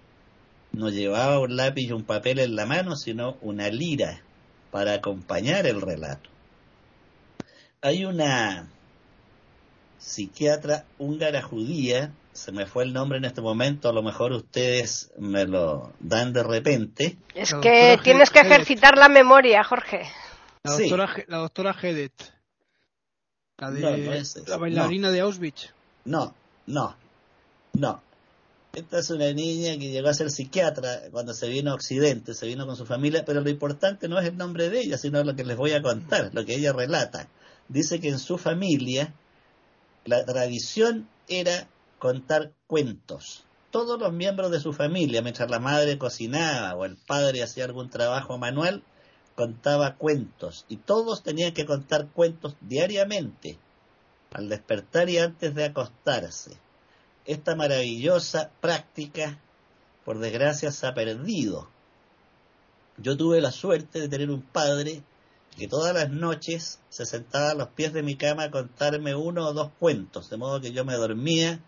No llevaba un lápiz y un papel en la mano, sino una lira para acompañar el relato. Hay una psiquiatra húngara judía, se me fue el nombre en este momento, a lo mejor ustedes me lo dan de repente. Es que tienes que ejercitar la memoria, Jorge. La doctora, la doctora Hedet. La, de, la bailarina de Auschwitz. No, no, no. Esta es una niña que llegó a ser psiquiatra cuando se vino a Occidente, se vino con su familia, pero lo importante no es el nombre de ella, sino lo que les voy a contar, lo que ella relata. Dice que en su familia la tradición era contar cuentos. Todos los miembros de su familia, mientras la madre cocinaba o el padre hacía algún trabajo manual, contaba cuentos y todos tenían que contar cuentos diariamente al despertar y antes de acostarse. Esta maravillosa práctica, por desgracia, se ha perdido. Yo tuve la suerte de tener un padre que todas las noches se sentaba a los pies de mi cama a contarme uno o dos cuentos, de modo que yo me dormía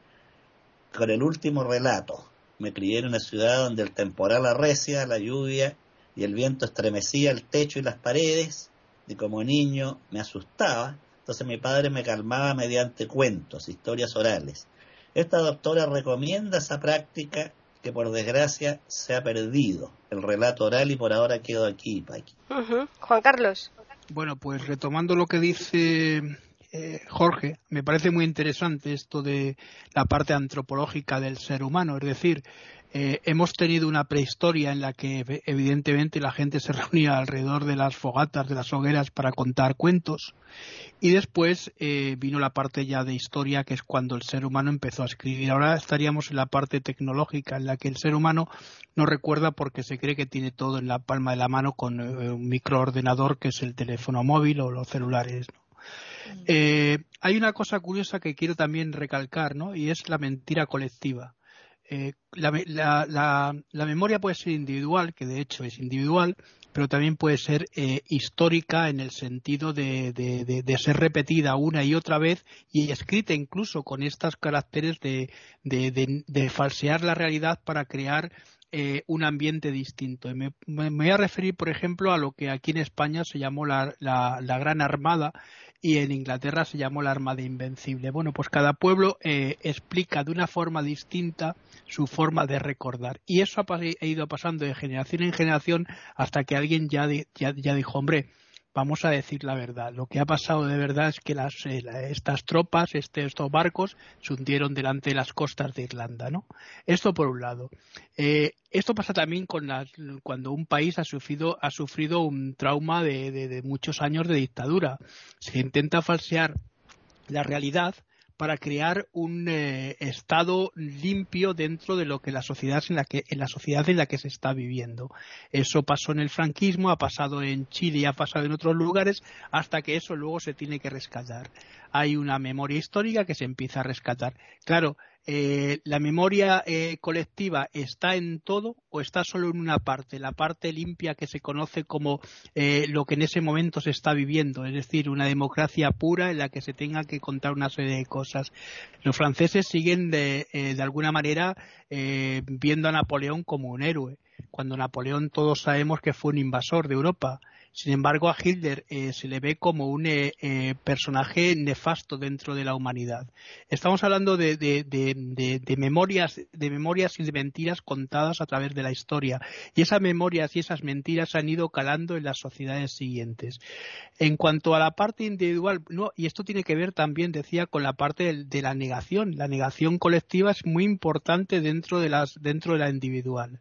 con el último relato. Me crié en una ciudad donde el temporal arrecia, la lluvia y el viento estremecía el techo y las paredes, y como niño me asustaba, entonces mi padre me calmaba mediante cuentos, historias orales. Esta doctora recomienda esa práctica que por desgracia se ha perdido, el relato oral y por ahora quedo aquí, Paqui. Juan Carlos. Bueno, pues retomando lo que dice eh, Jorge, me parece muy interesante esto de la parte antropológica del ser humano, es decir, eh, hemos tenido una prehistoria en la que evidentemente la gente se reunía alrededor de las fogatas, de las hogueras para contar cuentos y después eh, vino la parte ya de historia que es cuando el ser humano empezó a escribir. Ahora estaríamos en la parte tecnológica en la que el ser humano no recuerda porque se cree que tiene todo en la palma de la mano con eh, un microordenador que es el teléfono móvil o los celulares. Mm. hay una cosa curiosa que quiero también recalcar, ¿no? Y es la mentira colectiva. Eh, la, memoria puede ser individual, que de hecho es individual, pero también puede ser eh, histórica en el sentido de, ser repetida una y otra vez y escrita incluso con estos caracteres de, falsear la realidad para crear eh, un ambiente distinto. Me, voy a referir, por ejemplo, a lo que aquí en España se llamó la, la Gran Armada y en Inglaterra se llamó la Armada Invencible. Bueno, pues cada pueblo eh, explica de una forma distinta su forma de recordar. Y eso ha, ido pasando de generación en generación hasta que alguien ya, ya, ya dijo, hombre, vamos a decir la verdad. Lo que ha pasado de verdad es que las, eh, estas tropas, este, estos barcos, se hundieron delante de las costas de Irlanda, ¿no? Esto por un lado. Eh, esto pasa también con las, cuando un país ha sufrido, ha sufrido un trauma de, de muchos años de dictadura. Se intenta falsear la realidad para crear un eh, estado limpio dentro de lo que la sociedad en la que en la sociedad en la que se está viviendo. Eso pasó en el franquismo, ha pasado en Chile ha pasado en otros lugares hasta que eso luego se tiene que rescatar. Hay una memoria histórica que se empieza a rescatar. Claro, eh, la memoria eh, colectiva está en todo o está solo en una parte, la parte limpia que se conoce como eh, lo que en ese momento se está viviendo, es decir, una democracia pura en la que se tenga que contar una serie de cosas. Los franceses siguen de, de alguna manera viendo a Napoleón como un héroe, cuando Napoleón todos sabemos que fue un invasor de Europa sin embargo, a Hitler eh, se le ve como un eh, eh, personaje nefasto dentro de la humanidad. Estamos hablando de, memorias, de memorias y de mentiras contadas a través de la historia. Y esas memorias y esas mentiras han ido calando en las sociedades siguientes. En cuanto a la parte individual, no, y esto tiene que ver también, decía, con la parte de, la negación. La negación colectiva es muy importante dentro de, las, dentro de la individual.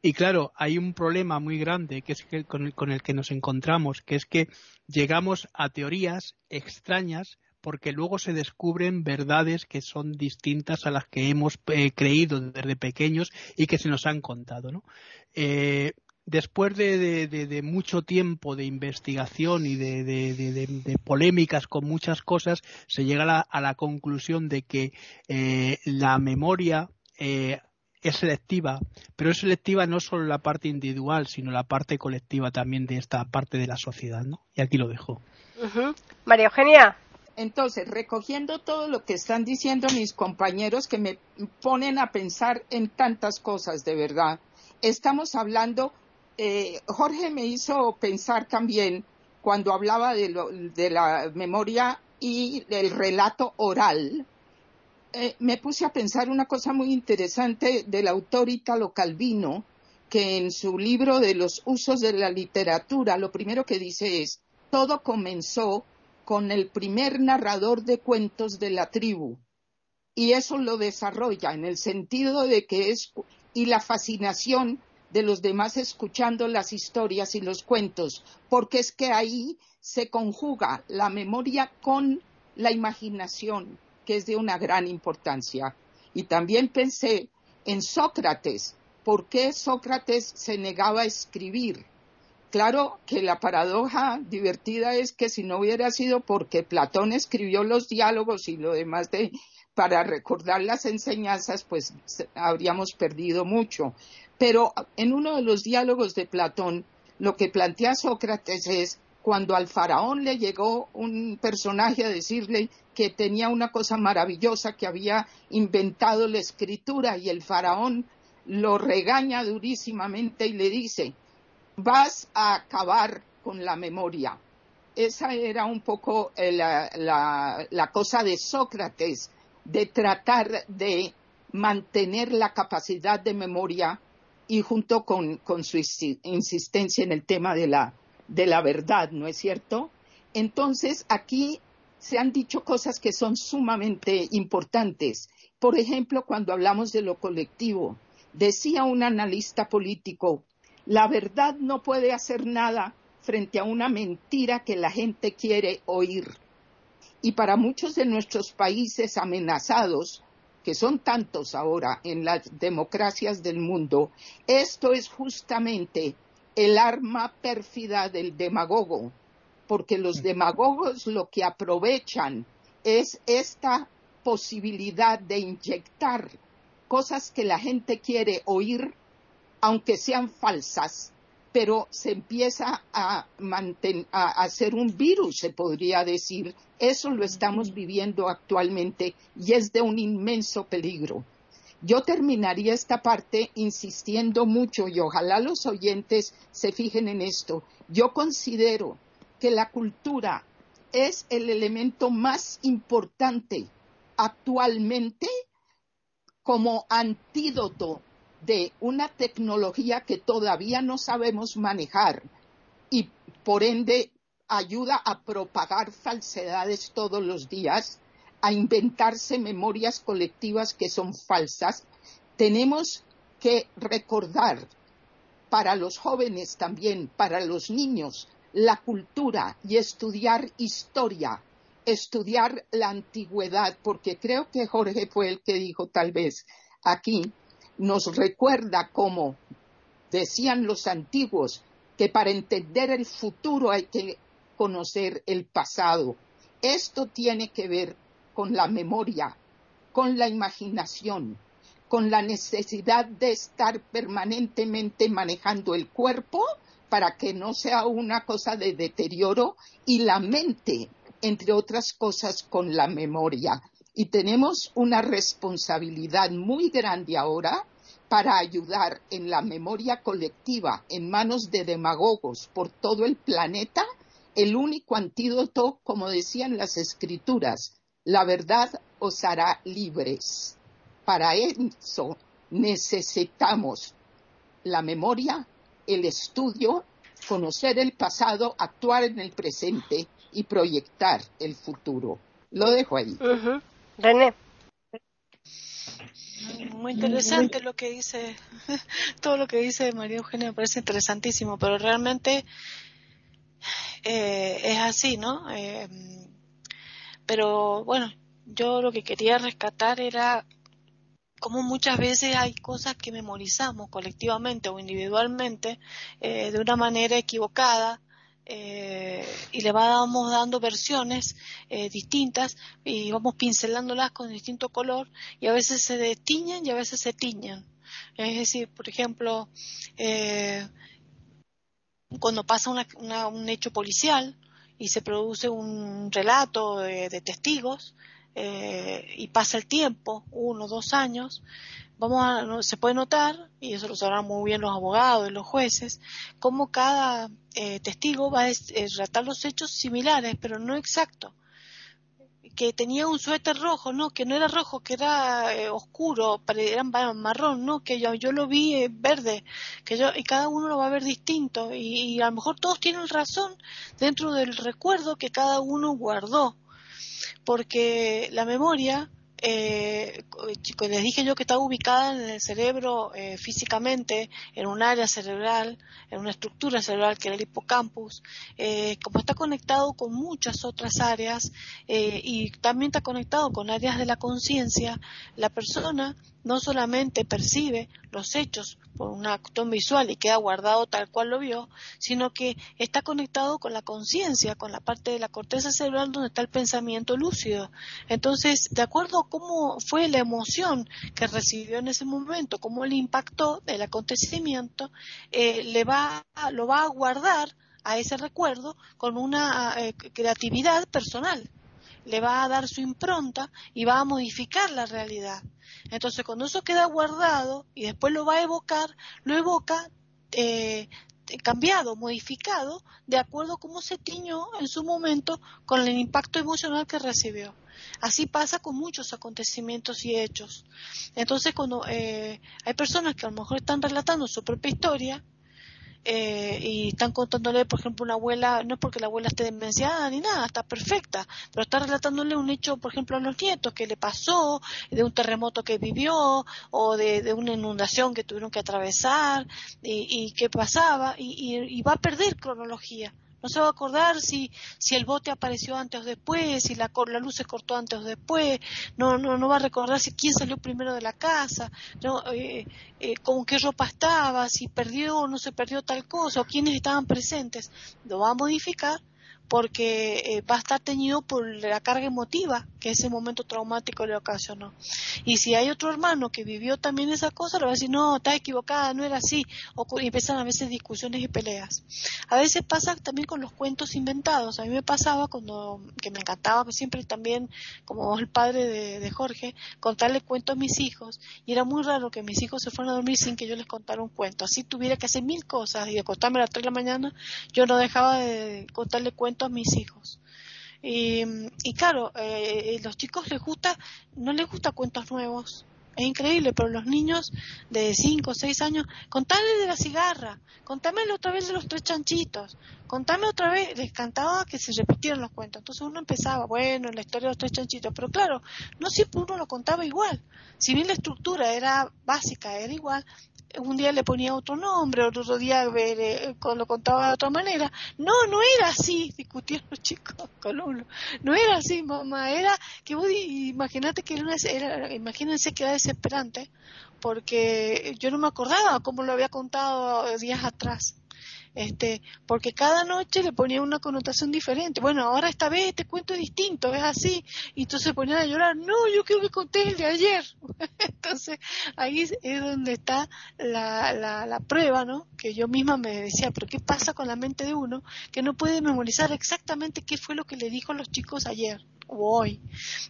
Y claro, hay un problema muy grande que es que con, el, que nos encontramos, que es que llegamos a teorías extrañas porque luego se descubren verdades que son distintas a las que hemos eh, creído desde pequeños y que se nos han contado. ¿no? Eh, después de, mucho tiempo de investigación y de, polémicas con muchas cosas, se llega a la, conclusión de que eh, la memoria es selectiva, pero es selectiva no solo la parte individual, sino la parte colectiva también de esta parte de la sociedad, ¿no? Y aquí lo dejo. María Eugenia. Entonces, recogiendo todo lo que están diciendo mis compañeros que me ponen a pensar en tantas cosas, de verdad. Estamos hablando, eh, Jorge me hizo pensar también cuando hablaba de, de la memoria y del relato oral, eh, me puse a pensar una cosa muy interesante del autor Italo Calvino, que en su libro de los usos de la literatura, lo primero que dice es, todo comenzó con el primer narrador de cuentos de la tribu. Y eso lo desarrolla en el sentido de que es, y la fascinación de los demás escuchando las historias y los cuentos, porque es que ahí se conjuga la memoria con la imaginación, que es de una gran importancia. Y también pensé en Sócrates. ¿Por qué Sócrates se negaba a escribir? Claro que la paradoja divertida es que si no hubiera sido porque Platón escribió los diálogos y lo demás de para recordar las enseñanzas, pues habríamos perdido mucho. Pero en uno de los diálogos de Platón, lo que plantea Sócrates es cuando al faraón le llegó un personaje a decirle que tenía una cosa maravillosa que había inventado la escritura y el faraón lo regaña durísimamente y le dice, vas a acabar con la memoria. Esa era un poco eh, la, cosa de Sócrates, de tratar de mantener la capacidad de memoria y junto con, con su insistencia en el tema de la, de la verdad, ¿no es cierto? Entonces, aquí se han dicho cosas que son sumamente importantes. Por ejemplo, cuando hablamos de lo colectivo, decía un analista político, la verdad no puede hacer nada frente a una mentira que la gente quiere oír. Y para muchos de nuestros países amenazados, que son tantos ahora en las democracias del mundo, esto es justamente el arma pérfida del demagogo, porque los demagogos lo que aprovechan es esta posibilidad de inyectar cosas que la gente quiere oír, aunque sean falsas, pero se empieza a, a hacer un virus, se podría decir. Eso lo estamos viviendo actualmente y es de un inmenso peligro. Yo terminaría esta parte insistiendo mucho y ojalá los oyentes se fijen en esto. Yo considero que la cultura es el elemento más importante actualmente como antídoto de una tecnología que todavía no sabemos manejar y por ende ayuda a propagar falsedades todos los días, a inventarse memorias colectivas que son falsas, tenemos que recordar para los jóvenes también, para los niños, la cultura y estudiar historia, estudiar la antigüedad, porque creo que Jorge fue el que dijo tal vez aquí, nos recuerda como decían los antiguos, que para entender el futuro hay que conocer el pasado. Esto tiene que ver con la memoria, con la imaginación, con la necesidad de estar permanentemente manejando el cuerpo para que no sea una cosa de deterioro y la mente, entre otras cosas, con la memoria. Y tenemos una responsabilidad muy grande ahora para ayudar en la memoria colectiva en manos de demagogos por todo el planeta, el único antídoto, como decían las escrituras, la verdad os hará libres. Para eso necesitamos la memoria, el estudio, conocer el pasado, actuar en el presente y proyectar el futuro. Lo dejo ahí. René. Muy interesante lo que dice, todo lo que dice María Eugenia me parece interesantísimo, pero realmente eh, es así, ¿no? Eh, pero bueno, yo lo que quería rescatar era como muchas veces hay cosas que memorizamos colectivamente o individualmente eh, de una manera equivocada eh, y le vamos dando versiones eh, distintas y vamos pincelándolas con distinto color y a veces se destiñan y a veces se tiñan. Es decir, por ejemplo, cuando pasa un hecho policial y se produce un relato de testigos, eh, y pasa el tiempo, uno, dos años, vamos a, se puede notar, y eso lo sabrán muy bien los abogados y los jueces, cómo cada eh, testigo va a relatar los hechos similares, pero no exactos que tenía un suéter rojo, no, que no era rojo, que era eh, oscuro, era marrón, no, que yo, yo lo vi verde, que yo, y cada uno lo va a ver distinto, y, y, a lo mejor todos tienen razón dentro del recuerdo que cada uno guardó porque la memoria, eh, les dije yo que está ubicada en el cerebro eh, físicamente, en un área cerebral, en una estructura cerebral que es el hipocampus, eh, como está conectado con muchas otras áreas eh, y también está conectado con áreas de la conciencia, la persona no solamente percibe los hechos por una acción visual y queda guardado tal cual lo vio, sino que está conectado con la conciencia, con la parte de la corteza cerebral donde está el pensamiento lúcido. Entonces, de acuerdo cómo fue la emoción que recibió en ese momento, cómo le impactó el acontecimiento, eh, le va, lo va a guardar a ese recuerdo con una eh, creatividad personal le va a dar su impronta y va a modificar la realidad. Entonces, cuando eso queda guardado y después lo va a evocar, lo evoca eh, cambiado, modificado, de acuerdo a cómo se tiñó en su momento con el impacto emocional que recibió. Así pasa con muchos acontecimientos y hechos. Entonces, cuando eh, hay personas que a lo mejor están relatando su propia historia, eh, y están contándole, por ejemplo, una abuela, no es porque la abuela esté demenciada ni nada, está perfecta, pero está relatándole un hecho, por ejemplo, a los nietos que le pasó, de un terremoto que vivió o de, una inundación que tuvieron que atravesar y, y qué pasaba y va a perder cronología no se va a acordar si, si el bote apareció antes o después, si la, la luz se cortó antes o después, no, no, no va a recordar si quién salió primero de la casa, no, eh, eh, con qué ropa estaba, si perdió o no se perdió tal cosa, o quiénes estaban presentes. Lo va a modificar porque eh, va a estar teñido por la carga emotiva que ese momento traumático le ocasionó. Y si hay otro hermano que vivió también esa cosa, le va a decir, no, está equivocada, no era así, o y empiezan a veces discusiones y peleas. A veces pasa también con los cuentos inventados. A mí me pasaba cuando, que me encantaba que siempre también, como el padre de, de Jorge, contarle cuentos a mis hijos, y era muy raro que mis hijos se fueran a dormir sin que yo les contara un cuento. Así tuviera que hacer mil cosas y acostarme a las tres de la mañana, yo no dejaba de contarle cuentos a mis hijos. Y, y claro, eh, los chicos les gusta, no les gusta cuentos nuevos. Es increíble, pero los niños de 5 o 6 años, contame de la cigarra, contame otra vez de los tres chanchitos, contame otra vez, les cantaba que se repitieran los cuentos. Entonces uno empezaba, bueno, la historia de los tres chanchitos, pero claro, no siempre uno lo contaba igual. Si bien la estructura era básica, era igual, un día le ponía otro nombre, otro día lo contaba de otra manera. No, no era así, discutían los chicos con uno. No era así, mamá, era que vos imagínate que era, imagínense que era desesperante, porque yo no me acordaba cómo lo había contado días atrás este, porque cada noche le ponía una connotación diferente. Bueno, ahora esta vez este cuento es distinto, es así, y entonces ponían a llorar, no, yo quiero que conté el de ayer. entonces ahí es donde está la, la, la prueba, ¿no? Que yo misma me decía, pero ¿qué pasa con la mente de uno que no puede memorizar exactamente qué fue lo que le dijo a los chicos ayer? Hoy.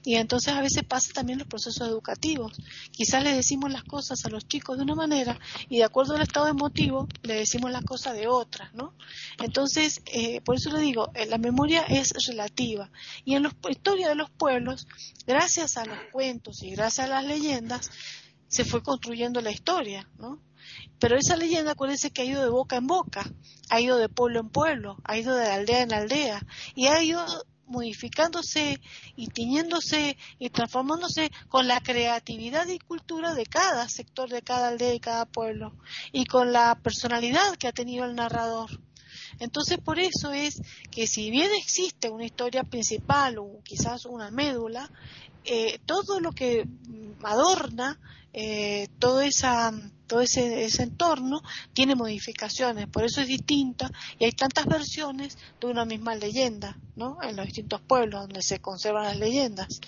Y entonces a veces pasa también los procesos educativos. Quizás le decimos las cosas a los chicos de una manera y de acuerdo al estado emotivo le decimos las cosas de otra, ¿no? Entonces, eh, por eso le digo, eh, la memoria es relativa. Y en la historia de los pueblos, gracias a los cuentos y gracias a las leyendas, se fue construyendo la historia, ¿no? Pero esa leyenda, acuérdense que ha ido de boca en boca, ha ido de pueblo en pueblo, ha ido de aldea en aldea y ha ido modificándose y tiñéndose y transformándose con la creatividad y cultura de cada sector, de cada aldea y cada pueblo, y con la personalidad que ha tenido el narrador. Entonces, por eso es que si bien existe una historia principal o quizás una médula, eh, todo lo que adorna eh, todo, esa, todo ese, ese, entorno tiene modificaciones, por eso es distinta y hay tantas versiones de una misma leyenda, ¿no? En los distintos pueblos donde se conservan las leyendas.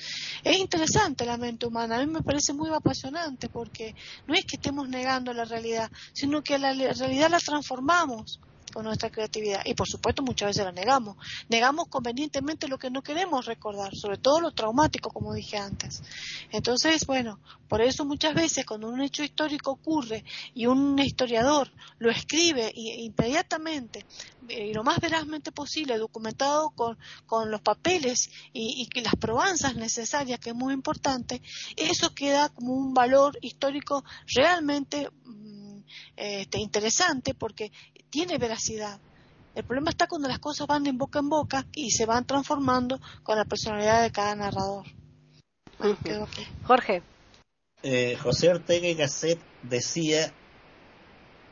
Es interesante la mente humana, a mí me parece muy apasionante porque no es que estemos negando la realidad, sino que la realidad la transformamos con nuestra creatividad. Y por supuesto muchas veces la negamos. Negamos convenientemente lo que no queremos recordar, sobre todo lo traumático, como dije antes. Entonces, bueno, por eso muchas veces cuando un hecho histórico ocurre y un historiador lo escribe inmediatamente eh, y lo más verazmente posible, documentado con, con los papeles y, y las probanzas necesarias, que es muy importante, eso queda como un valor histórico realmente mm, este, interesante porque tiene veracidad. El problema está cuando las cosas van de boca en boca y se van transformando con la personalidad de cada narrador. Jorge. Eh, José Ortega y Gasset decía,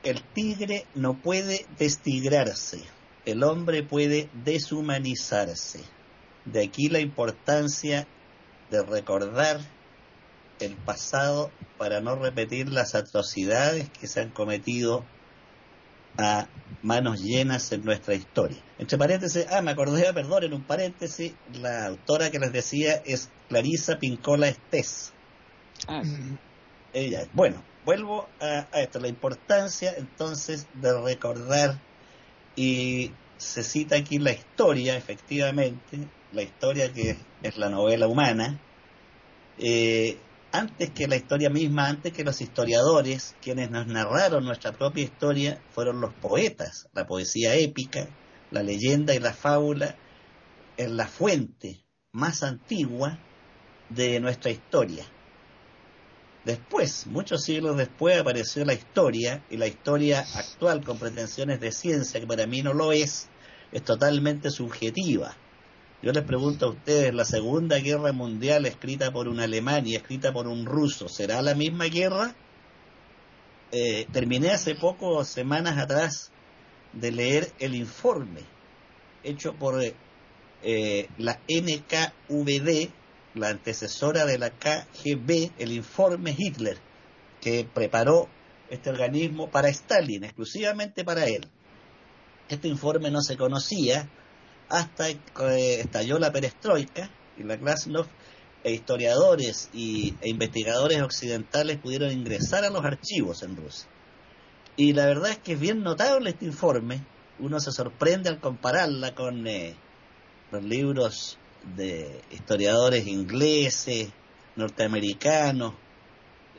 el tigre no puede destigrarse, el hombre puede deshumanizarse. De aquí la importancia de recordar el pasado para no repetir las atrocidades que se han cometido a manos llenas en nuestra historia. Entre paréntesis, ah, me acordé, perdón, en un paréntesis, la autora que les decía es Clarisa Pincola Estés. Ah, Ella, bueno, vuelvo a, esto, la importancia entonces de recordar y se cita aquí la historia, efectivamente, la historia que es la novela humana, eh, antes que la historia misma, antes que los historiadores, quienes nos narraron nuestra propia historia, fueron los poetas. La poesía épica, la leyenda y la fábula es la fuente más antigua de nuestra historia. Después, muchos siglos después, apareció la historia, y la historia actual con pretensiones de ciencia, que para mí no lo es, es totalmente subjetiva. Yo les pregunto a ustedes, la Segunda Guerra Mundial escrita por un alemán y escrita por un ruso, ¿será la misma guerra? Eh, terminé hace poco, semanas atrás, de leer el informe hecho por eh, la NKVD, la antecesora de la KGB, el informe Hitler, que preparó este organismo para Stalin, exclusivamente para él. Este informe no se conocía hasta que estalló la perestroika y la glasnost e historiadores y, e investigadores occidentales pudieron ingresar a los archivos en Rusia. Y la verdad es que es bien notable este informe. Uno se sorprende al compararla con eh, los libros de historiadores ingleses, norteamericanos,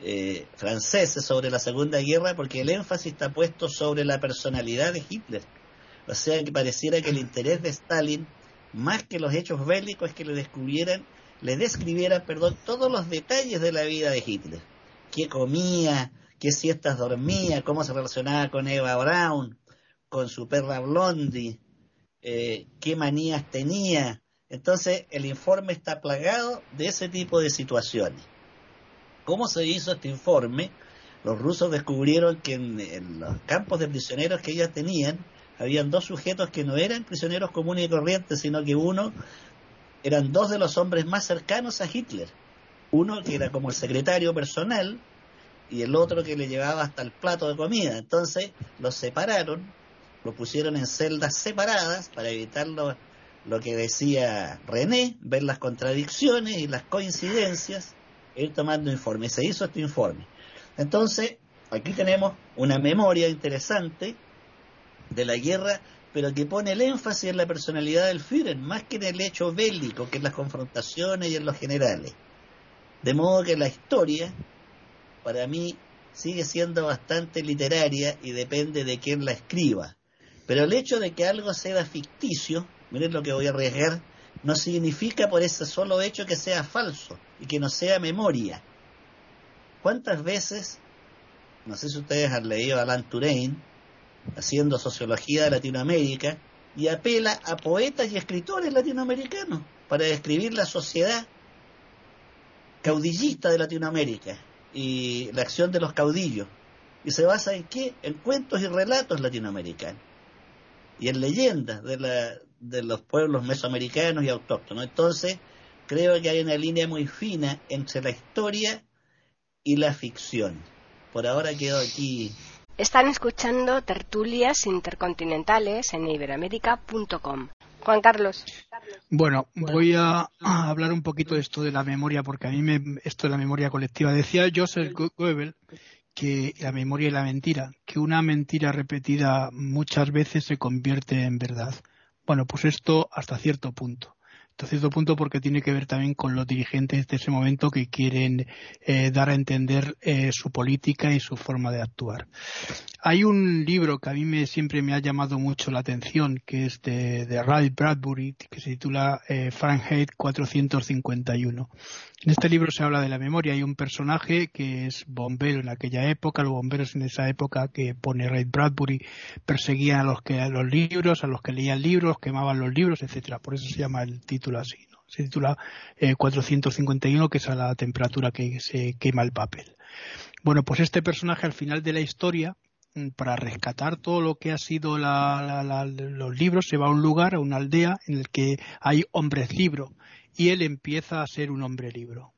eh, franceses sobre la Segunda Guerra, porque el énfasis está puesto sobre la personalidad de Hitler. O sea que pareciera que el interés de Stalin, más que los hechos bélicos, es que le descubrieran le describiera, perdón, todos los detalles de la vida de Hitler. Qué comía, qué siestas dormía, cómo se relacionaba con Eva Braun, con su perra Blondie, eh, qué manías tenía. Entonces, el informe está plagado de ese tipo de situaciones. ¿Cómo se hizo este informe? Los rusos descubrieron que en, en los campos de prisioneros que ellos tenían, habían dos sujetos que no eran prisioneros comunes y corrientes, sino que uno eran dos de los hombres más cercanos a Hitler. Uno que era como el secretario personal y el otro que le llevaba hasta el plato de comida. Entonces los separaron, lo pusieron en celdas separadas para evitar lo, lo que decía René, ver las contradicciones y las coincidencias, e ir tomando informes. Se hizo este informe. Entonces, aquí tenemos una memoria interesante de la guerra pero que pone el énfasis en la personalidad del Führer, más que en el hecho bélico, que en las confrontaciones y en los generales. De modo que la historia, para mí, sigue siendo bastante literaria y depende de quién la escriba. Pero el hecho de que algo sea ficticio, miren lo que voy a arriesgar, no significa por ese solo hecho que sea falso y que no sea memoria. ¿Cuántas veces, no sé si ustedes han leído a haciendo sociología de Latinoamérica y apela a poetas y escritores latinoamericanos para describir la sociedad caudillista de Latinoamérica y la acción de los caudillos. ¿Y se basa en qué? En cuentos y relatos latinoamericanos y en leyendas de, la, de los pueblos mesoamericanos y autóctonos. Entonces, creo que hay una línea muy fina entre la historia y la ficción. Por ahora quedo aquí están escuchando tertulias intercontinentales en iberamérica.com. Juan Carlos. Bueno, voy a, hablar un poquito de esto de la memoria, porque a mí me, esto de la memoria colectiva. Decía Joseph Goebbels que la memoria y la mentira, que una mentira repetida muchas veces se convierte en verdad. Bueno, pues esto hasta cierto punto hasta cierto punto porque tiene que ver también con los dirigentes de ese momento que quieren eh, dar a entender eh, su política y su forma de actuar. Hay un libro que a mí me, siempre me ha llamado mucho la atención, que es de, de Ray Bradbury, que se titula eh, Fahrenheit 451. En este libro se habla de la memoria. Hay un personaje que es bombero en aquella época. Los bomberos en esa época que pone Ray Bradbury perseguían a los que a los libros, a los que leían libros, quemaban los libros, etcétera. Por eso se llama el título así. ¿no? Se titula 451, que es a la temperatura que se quema el papel. Bueno, pues este personaje al final de la historia mm, para rescatar todo lo que ha sido los libros, se va a un lugar, a una aldea en el que hay hombres libro y él empieza a ser un hombre libro.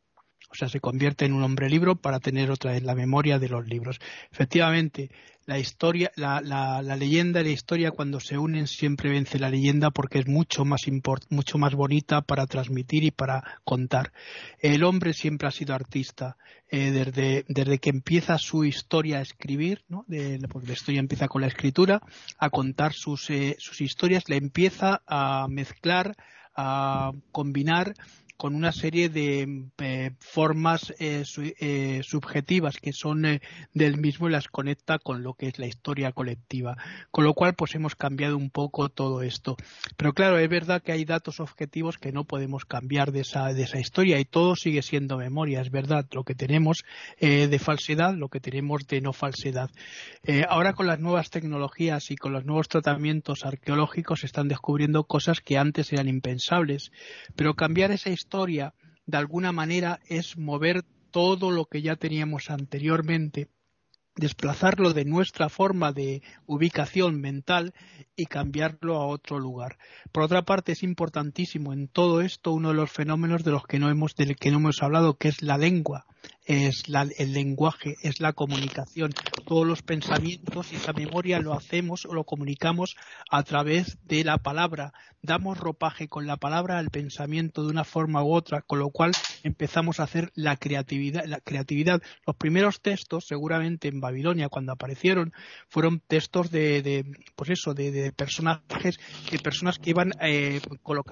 O sea, se convierte en un hombre libro para tener otra vez la memoria de los libros. Efectivamente, la historia, la, la, la, leyenda y la historia cuando se unen siempre vence la leyenda porque es mucho más mucho más bonita para transmitir y para contar. El hombre siempre ha sido artista eh, desde, desde que empieza su historia a escribir, ¿no? De, porque la historia empieza con la escritura, a contar sus, eh, sus historias, le empieza a mezclar a combinar con una serie de eh, formas eh, eh, subjetivas que son del mismo y las conecta con lo que es la historia colectiva. Con lo cual, pues hemos cambiado un poco todo esto. Pero claro, es verdad que hay datos objetivos que no podemos cambiar de esa, de esa historia y todo sigue siendo memoria. Es verdad, lo que tenemos de falsedad, lo que tenemos de no falsedad. ahora con las nuevas tecnologías y con los nuevos tratamientos arqueológicos se están descubriendo cosas que antes eran impensables. Pero cambiar esa de alguna manera es mover todo lo que ya teníamos anteriormente desplazarlo de nuestra forma de ubicación mental y cambiarlo a otro lugar. Por otra parte, es importantísimo en todo esto uno de los fenómenos de los que no hemos, del que no hemos hablado, que es la lengua es el lenguaje, es la comunicación. Todos los pensamientos y esa memoria lo hacemos o lo comunicamos a través de la palabra. Damos ropaje con la palabra al pensamiento de una forma u otra, con lo cual empezamos a hacer la creatividad. La creatividad. Los primeros textos, seguramente en Babilonia, cuando aparecieron, fueron textos de, pues eso, de, personajes, de personas que iban eh,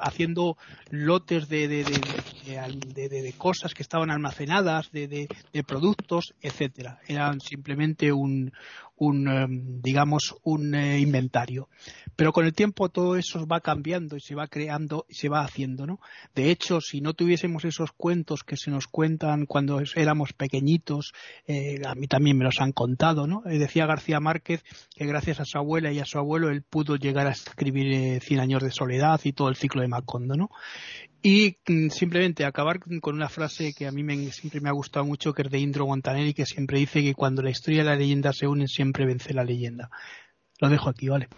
haciendo lotes de, de, cosas que estaban almacenadas, de, de, productos, etcétera. Eran simplemente un, un em, digamos, un eh, inventario. Pero con el tiempo todo eso va cambiando y se va creando y se va haciendo, ¿no? De hecho, si no tuviésemos esos cuentos que se nos cuentan cuando éramos pequeñitos, eh, a mí también me los han contado, ¿no? Eh, decía García Márquez que gracias a su abuela y a su abuelo él pudo llegar a escribir Cien años de soledad y todo el ciclo de Macondo, ¿no? Y mm, simplemente acabar con una frase que a mí siempre me ha gustado mucho, que es de Indro Montanelli, que siempre dice que cuando la historia y la leyenda se unen, siempre vence la leyenda. Lo dejo aquí, ¿vale?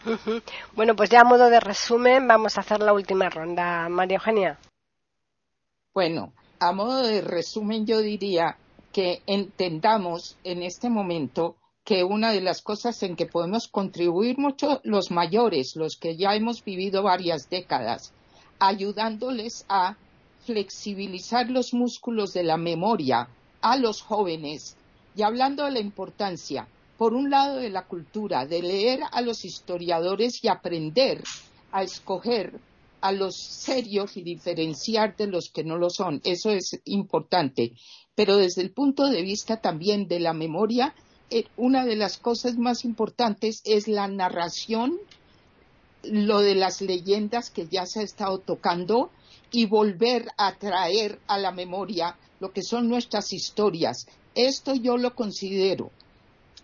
Bueno, pues ya a modo de resumen, vamos a hacer la última ronda. María Eugenia. Bueno, a modo de resumen, yo diría que entendamos en este momento que una de las cosas en que podemos contribuir mucho los mayores, los que ya hemos vivido varias décadas, ayudándoles a flexibilizar los músculos de la memoria a los jóvenes y hablando de la importancia, por un lado, de la cultura, de leer a los historiadores y aprender a escoger a los serios y diferenciar de los que no lo son. Eso es importante. Pero desde el punto de vista también de la memoria, eh, una de las cosas más importantes es la narración lo de las leyendas que ya se ha estado tocando y volver a traer a la memoria lo que son nuestras historias. Esto yo lo considero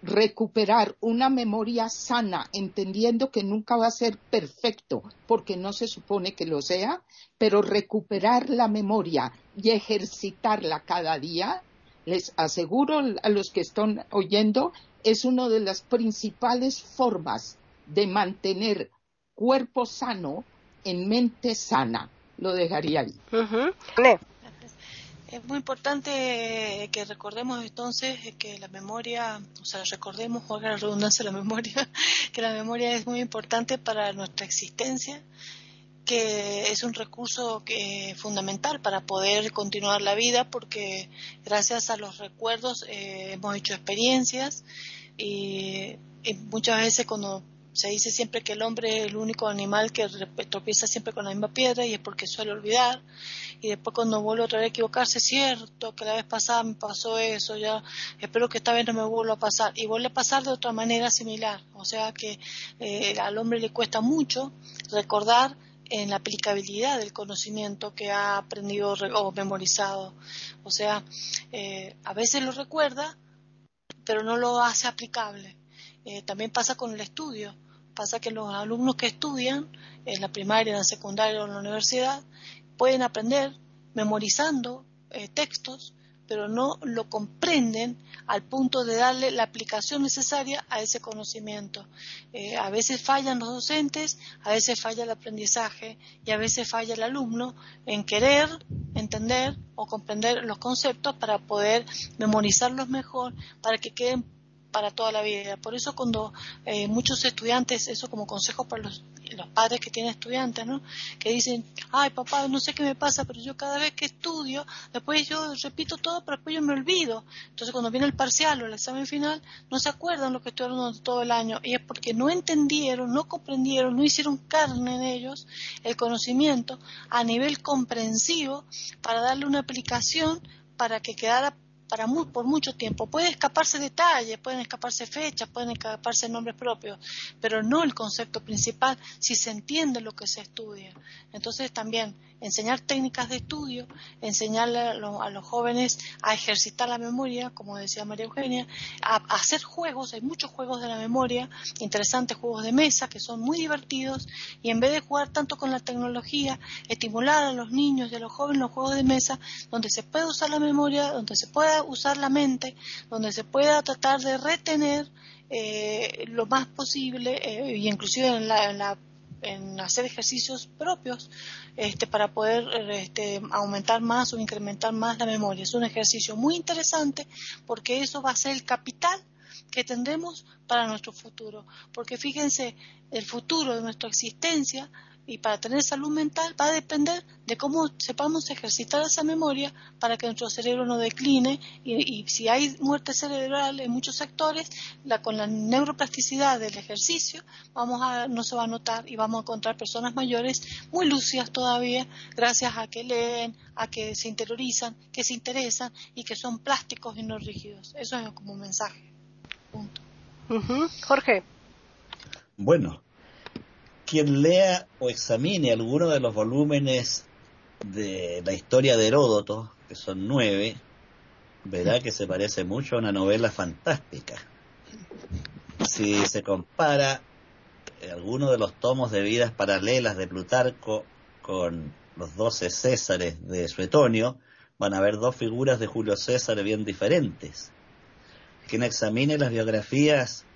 recuperar una memoria sana, entendiendo que nunca va a ser perfecto, porque no se supone que lo sea, pero recuperar la memoria y ejercitarla cada día, les aseguro a los que están oyendo, es una de las principales formas de mantener cuerpo sano en mente sana. Lo dejaría ahí. Es muy importante que recordemos entonces que la memoria, o sea, recordemos, haga la redundancia la memoria, que la memoria es muy importante para nuestra existencia, que es un recurso que, fundamental para poder continuar la vida, porque gracias a los recuerdos eh, hemos hecho experiencias y, y muchas veces cuando se dice siempre que el hombre es el único animal que tropieza siempre con la misma piedra y es porque suele olvidar. Y después cuando vuelve otra vez a equivocarse, cierto que la vez pasada me pasó eso, ya espero que esta vez no me vuelva a pasar. Y vuelve a pasar de otra manera similar. O sea que eh, al hombre le cuesta mucho recordar en la aplicabilidad del conocimiento que ha aprendido o memorizado. O sea, eh, a veces lo recuerda, pero no lo hace aplicable. Eh, también pasa con el estudio. Pasa que los alumnos que estudian en la primaria, en la secundaria o en la universidad pueden aprender memorizando eh, textos, pero no lo comprenden al punto de darle la aplicación necesaria a ese conocimiento. Eh, a veces fallan los docentes, a veces falla el aprendizaje y a veces falla el alumno en querer entender o comprender los conceptos para poder memorizarlos mejor, para que queden para toda la vida. Por eso cuando eh, muchos estudiantes, eso como consejo para los, los padres que tienen estudiantes, ¿no? Que dicen, ay papá, no sé qué me pasa, pero yo cada vez que estudio, después yo repito todo, pero después yo me olvido. Entonces cuando viene el parcial o el examen final, no se acuerdan lo que estudiaron todo el año. Y es porque no entendieron, no comprendieron, no hicieron carne en ellos el conocimiento a nivel comprensivo para darle una aplicación para que quedara para por mucho tiempo. Puede escaparse detalles, pueden escaparse fechas, pueden escaparse nombres propios, pero no el concepto principal si se entiende lo que se estudia. Entonces también enseñar técnicas de estudio, enseñarle a, los jóvenes a ejercitar la memoria, como decía María Eugenia, a, hacer juegos, hay muchos juegos de la memoria, interesantes juegos de mesa que son muy divertidos y en vez de jugar tanto con la tecnología, estimular a los niños y a los jóvenes los juegos de mesa donde se puede usar la memoria, donde se pueda usar la mente, donde se pueda tratar de retener eh, lo más posible, eh, y inclusive en la hacer ejercicios propios este, para poder este, aumentar más o incrementar más la memoria. Es un ejercicio muy interesante porque eso va a ser el capital que tendremos para nuestro futuro. Porque fíjense, el futuro de nuestra existencia y para tener salud mental va a depender de cómo sepamos ejercitar esa memoria para que nuestro cerebro no decline y, si hay muerte cerebral en muchos sectores, la, con la neuroplasticidad del ejercicio vamos a, no se va a notar y vamos a encontrar personas mayores muy lúcidas todavía gracias a que leen, a que se interiorizan, que se interesan y que son plásticos y no rígidos. Eso es como un mensaje. Punto. Jorge. Bueno, quien lea o examine alguno de los volúmenes de la historia de Heródoto, que son nueve, verá que se parece mucho a una novela fantástica. Si se compara alguno de los tomos de vidas paralelas de Plutarco con los doce Césares de Suetonio, van a ver dos figuras de Julio César bien diferentes. Quien examine las biografías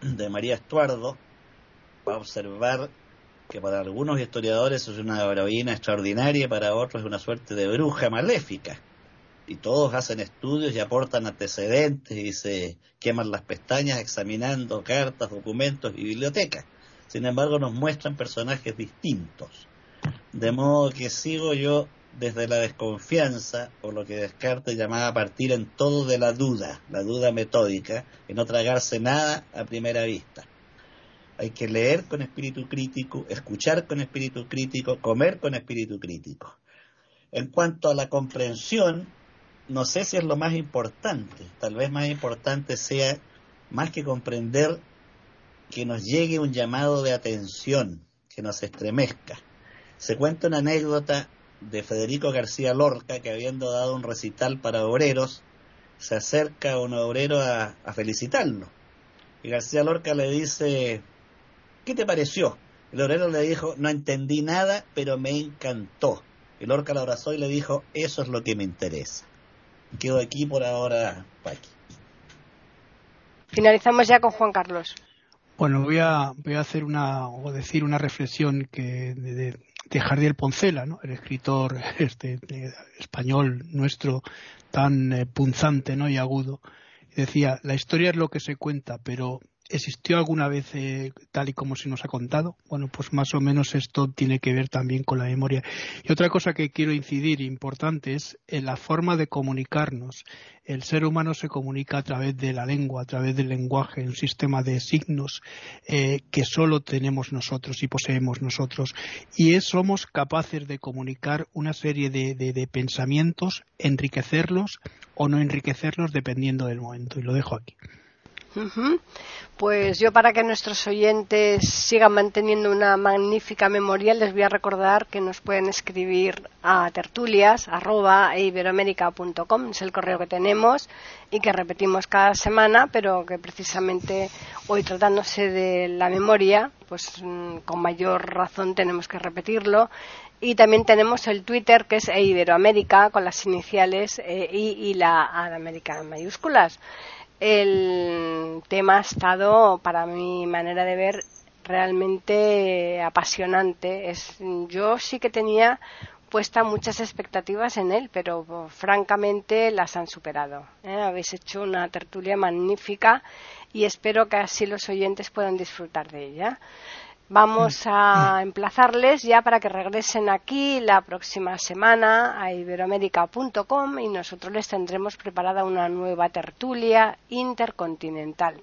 de María Estuardo va a observar que para algunos historiadores es una heroína extraordinaria para otros es una suerte de bruja maléfica. Y todos hacen estudios y aportan antecedentes y se queman las pestañas examinando cartas, documentos y bibliotecas. Sin embargo, nos muestran personajes distintos. De modo que sigo yo desde la desconfianza, o lo que Descartes llamaba partir en todo de la duda, la duda metódica, y no tragarse nada a primera vista. Hay que leer con espíritu crítico, escuchar con espíritu crítico, comer con espíritu crítico. En cuanto a la comprensión, no sé si es lo más importante. Tal vez más importante sea, más que comprender, que nos llegue un llamado de atención, que nos estremezca. Se cuenta una anécdota de Federico García Lorca, que habiendo dado un recital para obreros, se acerca un obrero a, a felicitarlo. Y García Lorca le dice, ¿Qué te pareció? El obrero le dijo, no entendí nada, pero me encantó. El orca lo abrazó y le dijo, eso es lo que me interesa. Quedo aquí por ahora, Paqui. Finalizamos ya con Juan Carlos. Bueno, voy a, voy a hacer una, o decir una reflexión que de, de Jardiel Poncela, ¿no? el escritor este, español nuestro tan eh, punzante ¿no? y agudo. Decía, la historia es lo que se cuenta, pero ¿Existió alguna vez eh, tal y como se nos ha contado? Bueno, pues más o menos esto tiene que ver también con la memoria. Y otra cosa que quiero incidir importante es en la forma de comunicarnos. El ser humano se comunica a través de la lengua, a través del lenguaje, un sistema de signos eh, que solo tenemos nosotros y poseemos nosotros. Y somos capaces de comunicar una serie de pensamientos, enriquecerlos o no enriquecerlos dependiendo del momento. Y lo dejo aquí. Pues yo para que nuestros oyentes sigan manteniendo una magnífica memoria les voy a recordar que nos pueden escribir a tertulias es el correo que tenemos y que repetimos cada semana pero que precisamente hoy tratándose de la memoria pues mm, con mayor razón tenemos que repetirlo. Y también tenemos el Twitter que es Iberoamérica con las iniciales e, y la América en mayúsculas el tema ha estado, para mi manera de ver, realmente apasionante. Es, yo sí que tenía puesta muchas expectativas en él, pero francamente las han superado. ¿eh? Habéis hecho una tertulia magnífica y espero que así los oyentes puedan disfrutar de ella. Vamos a emplazarles ya para que regresen aquí la próxima semana a iberoamérica.com y nosotros les tendremos preparada una nueva tertulia intercontinental.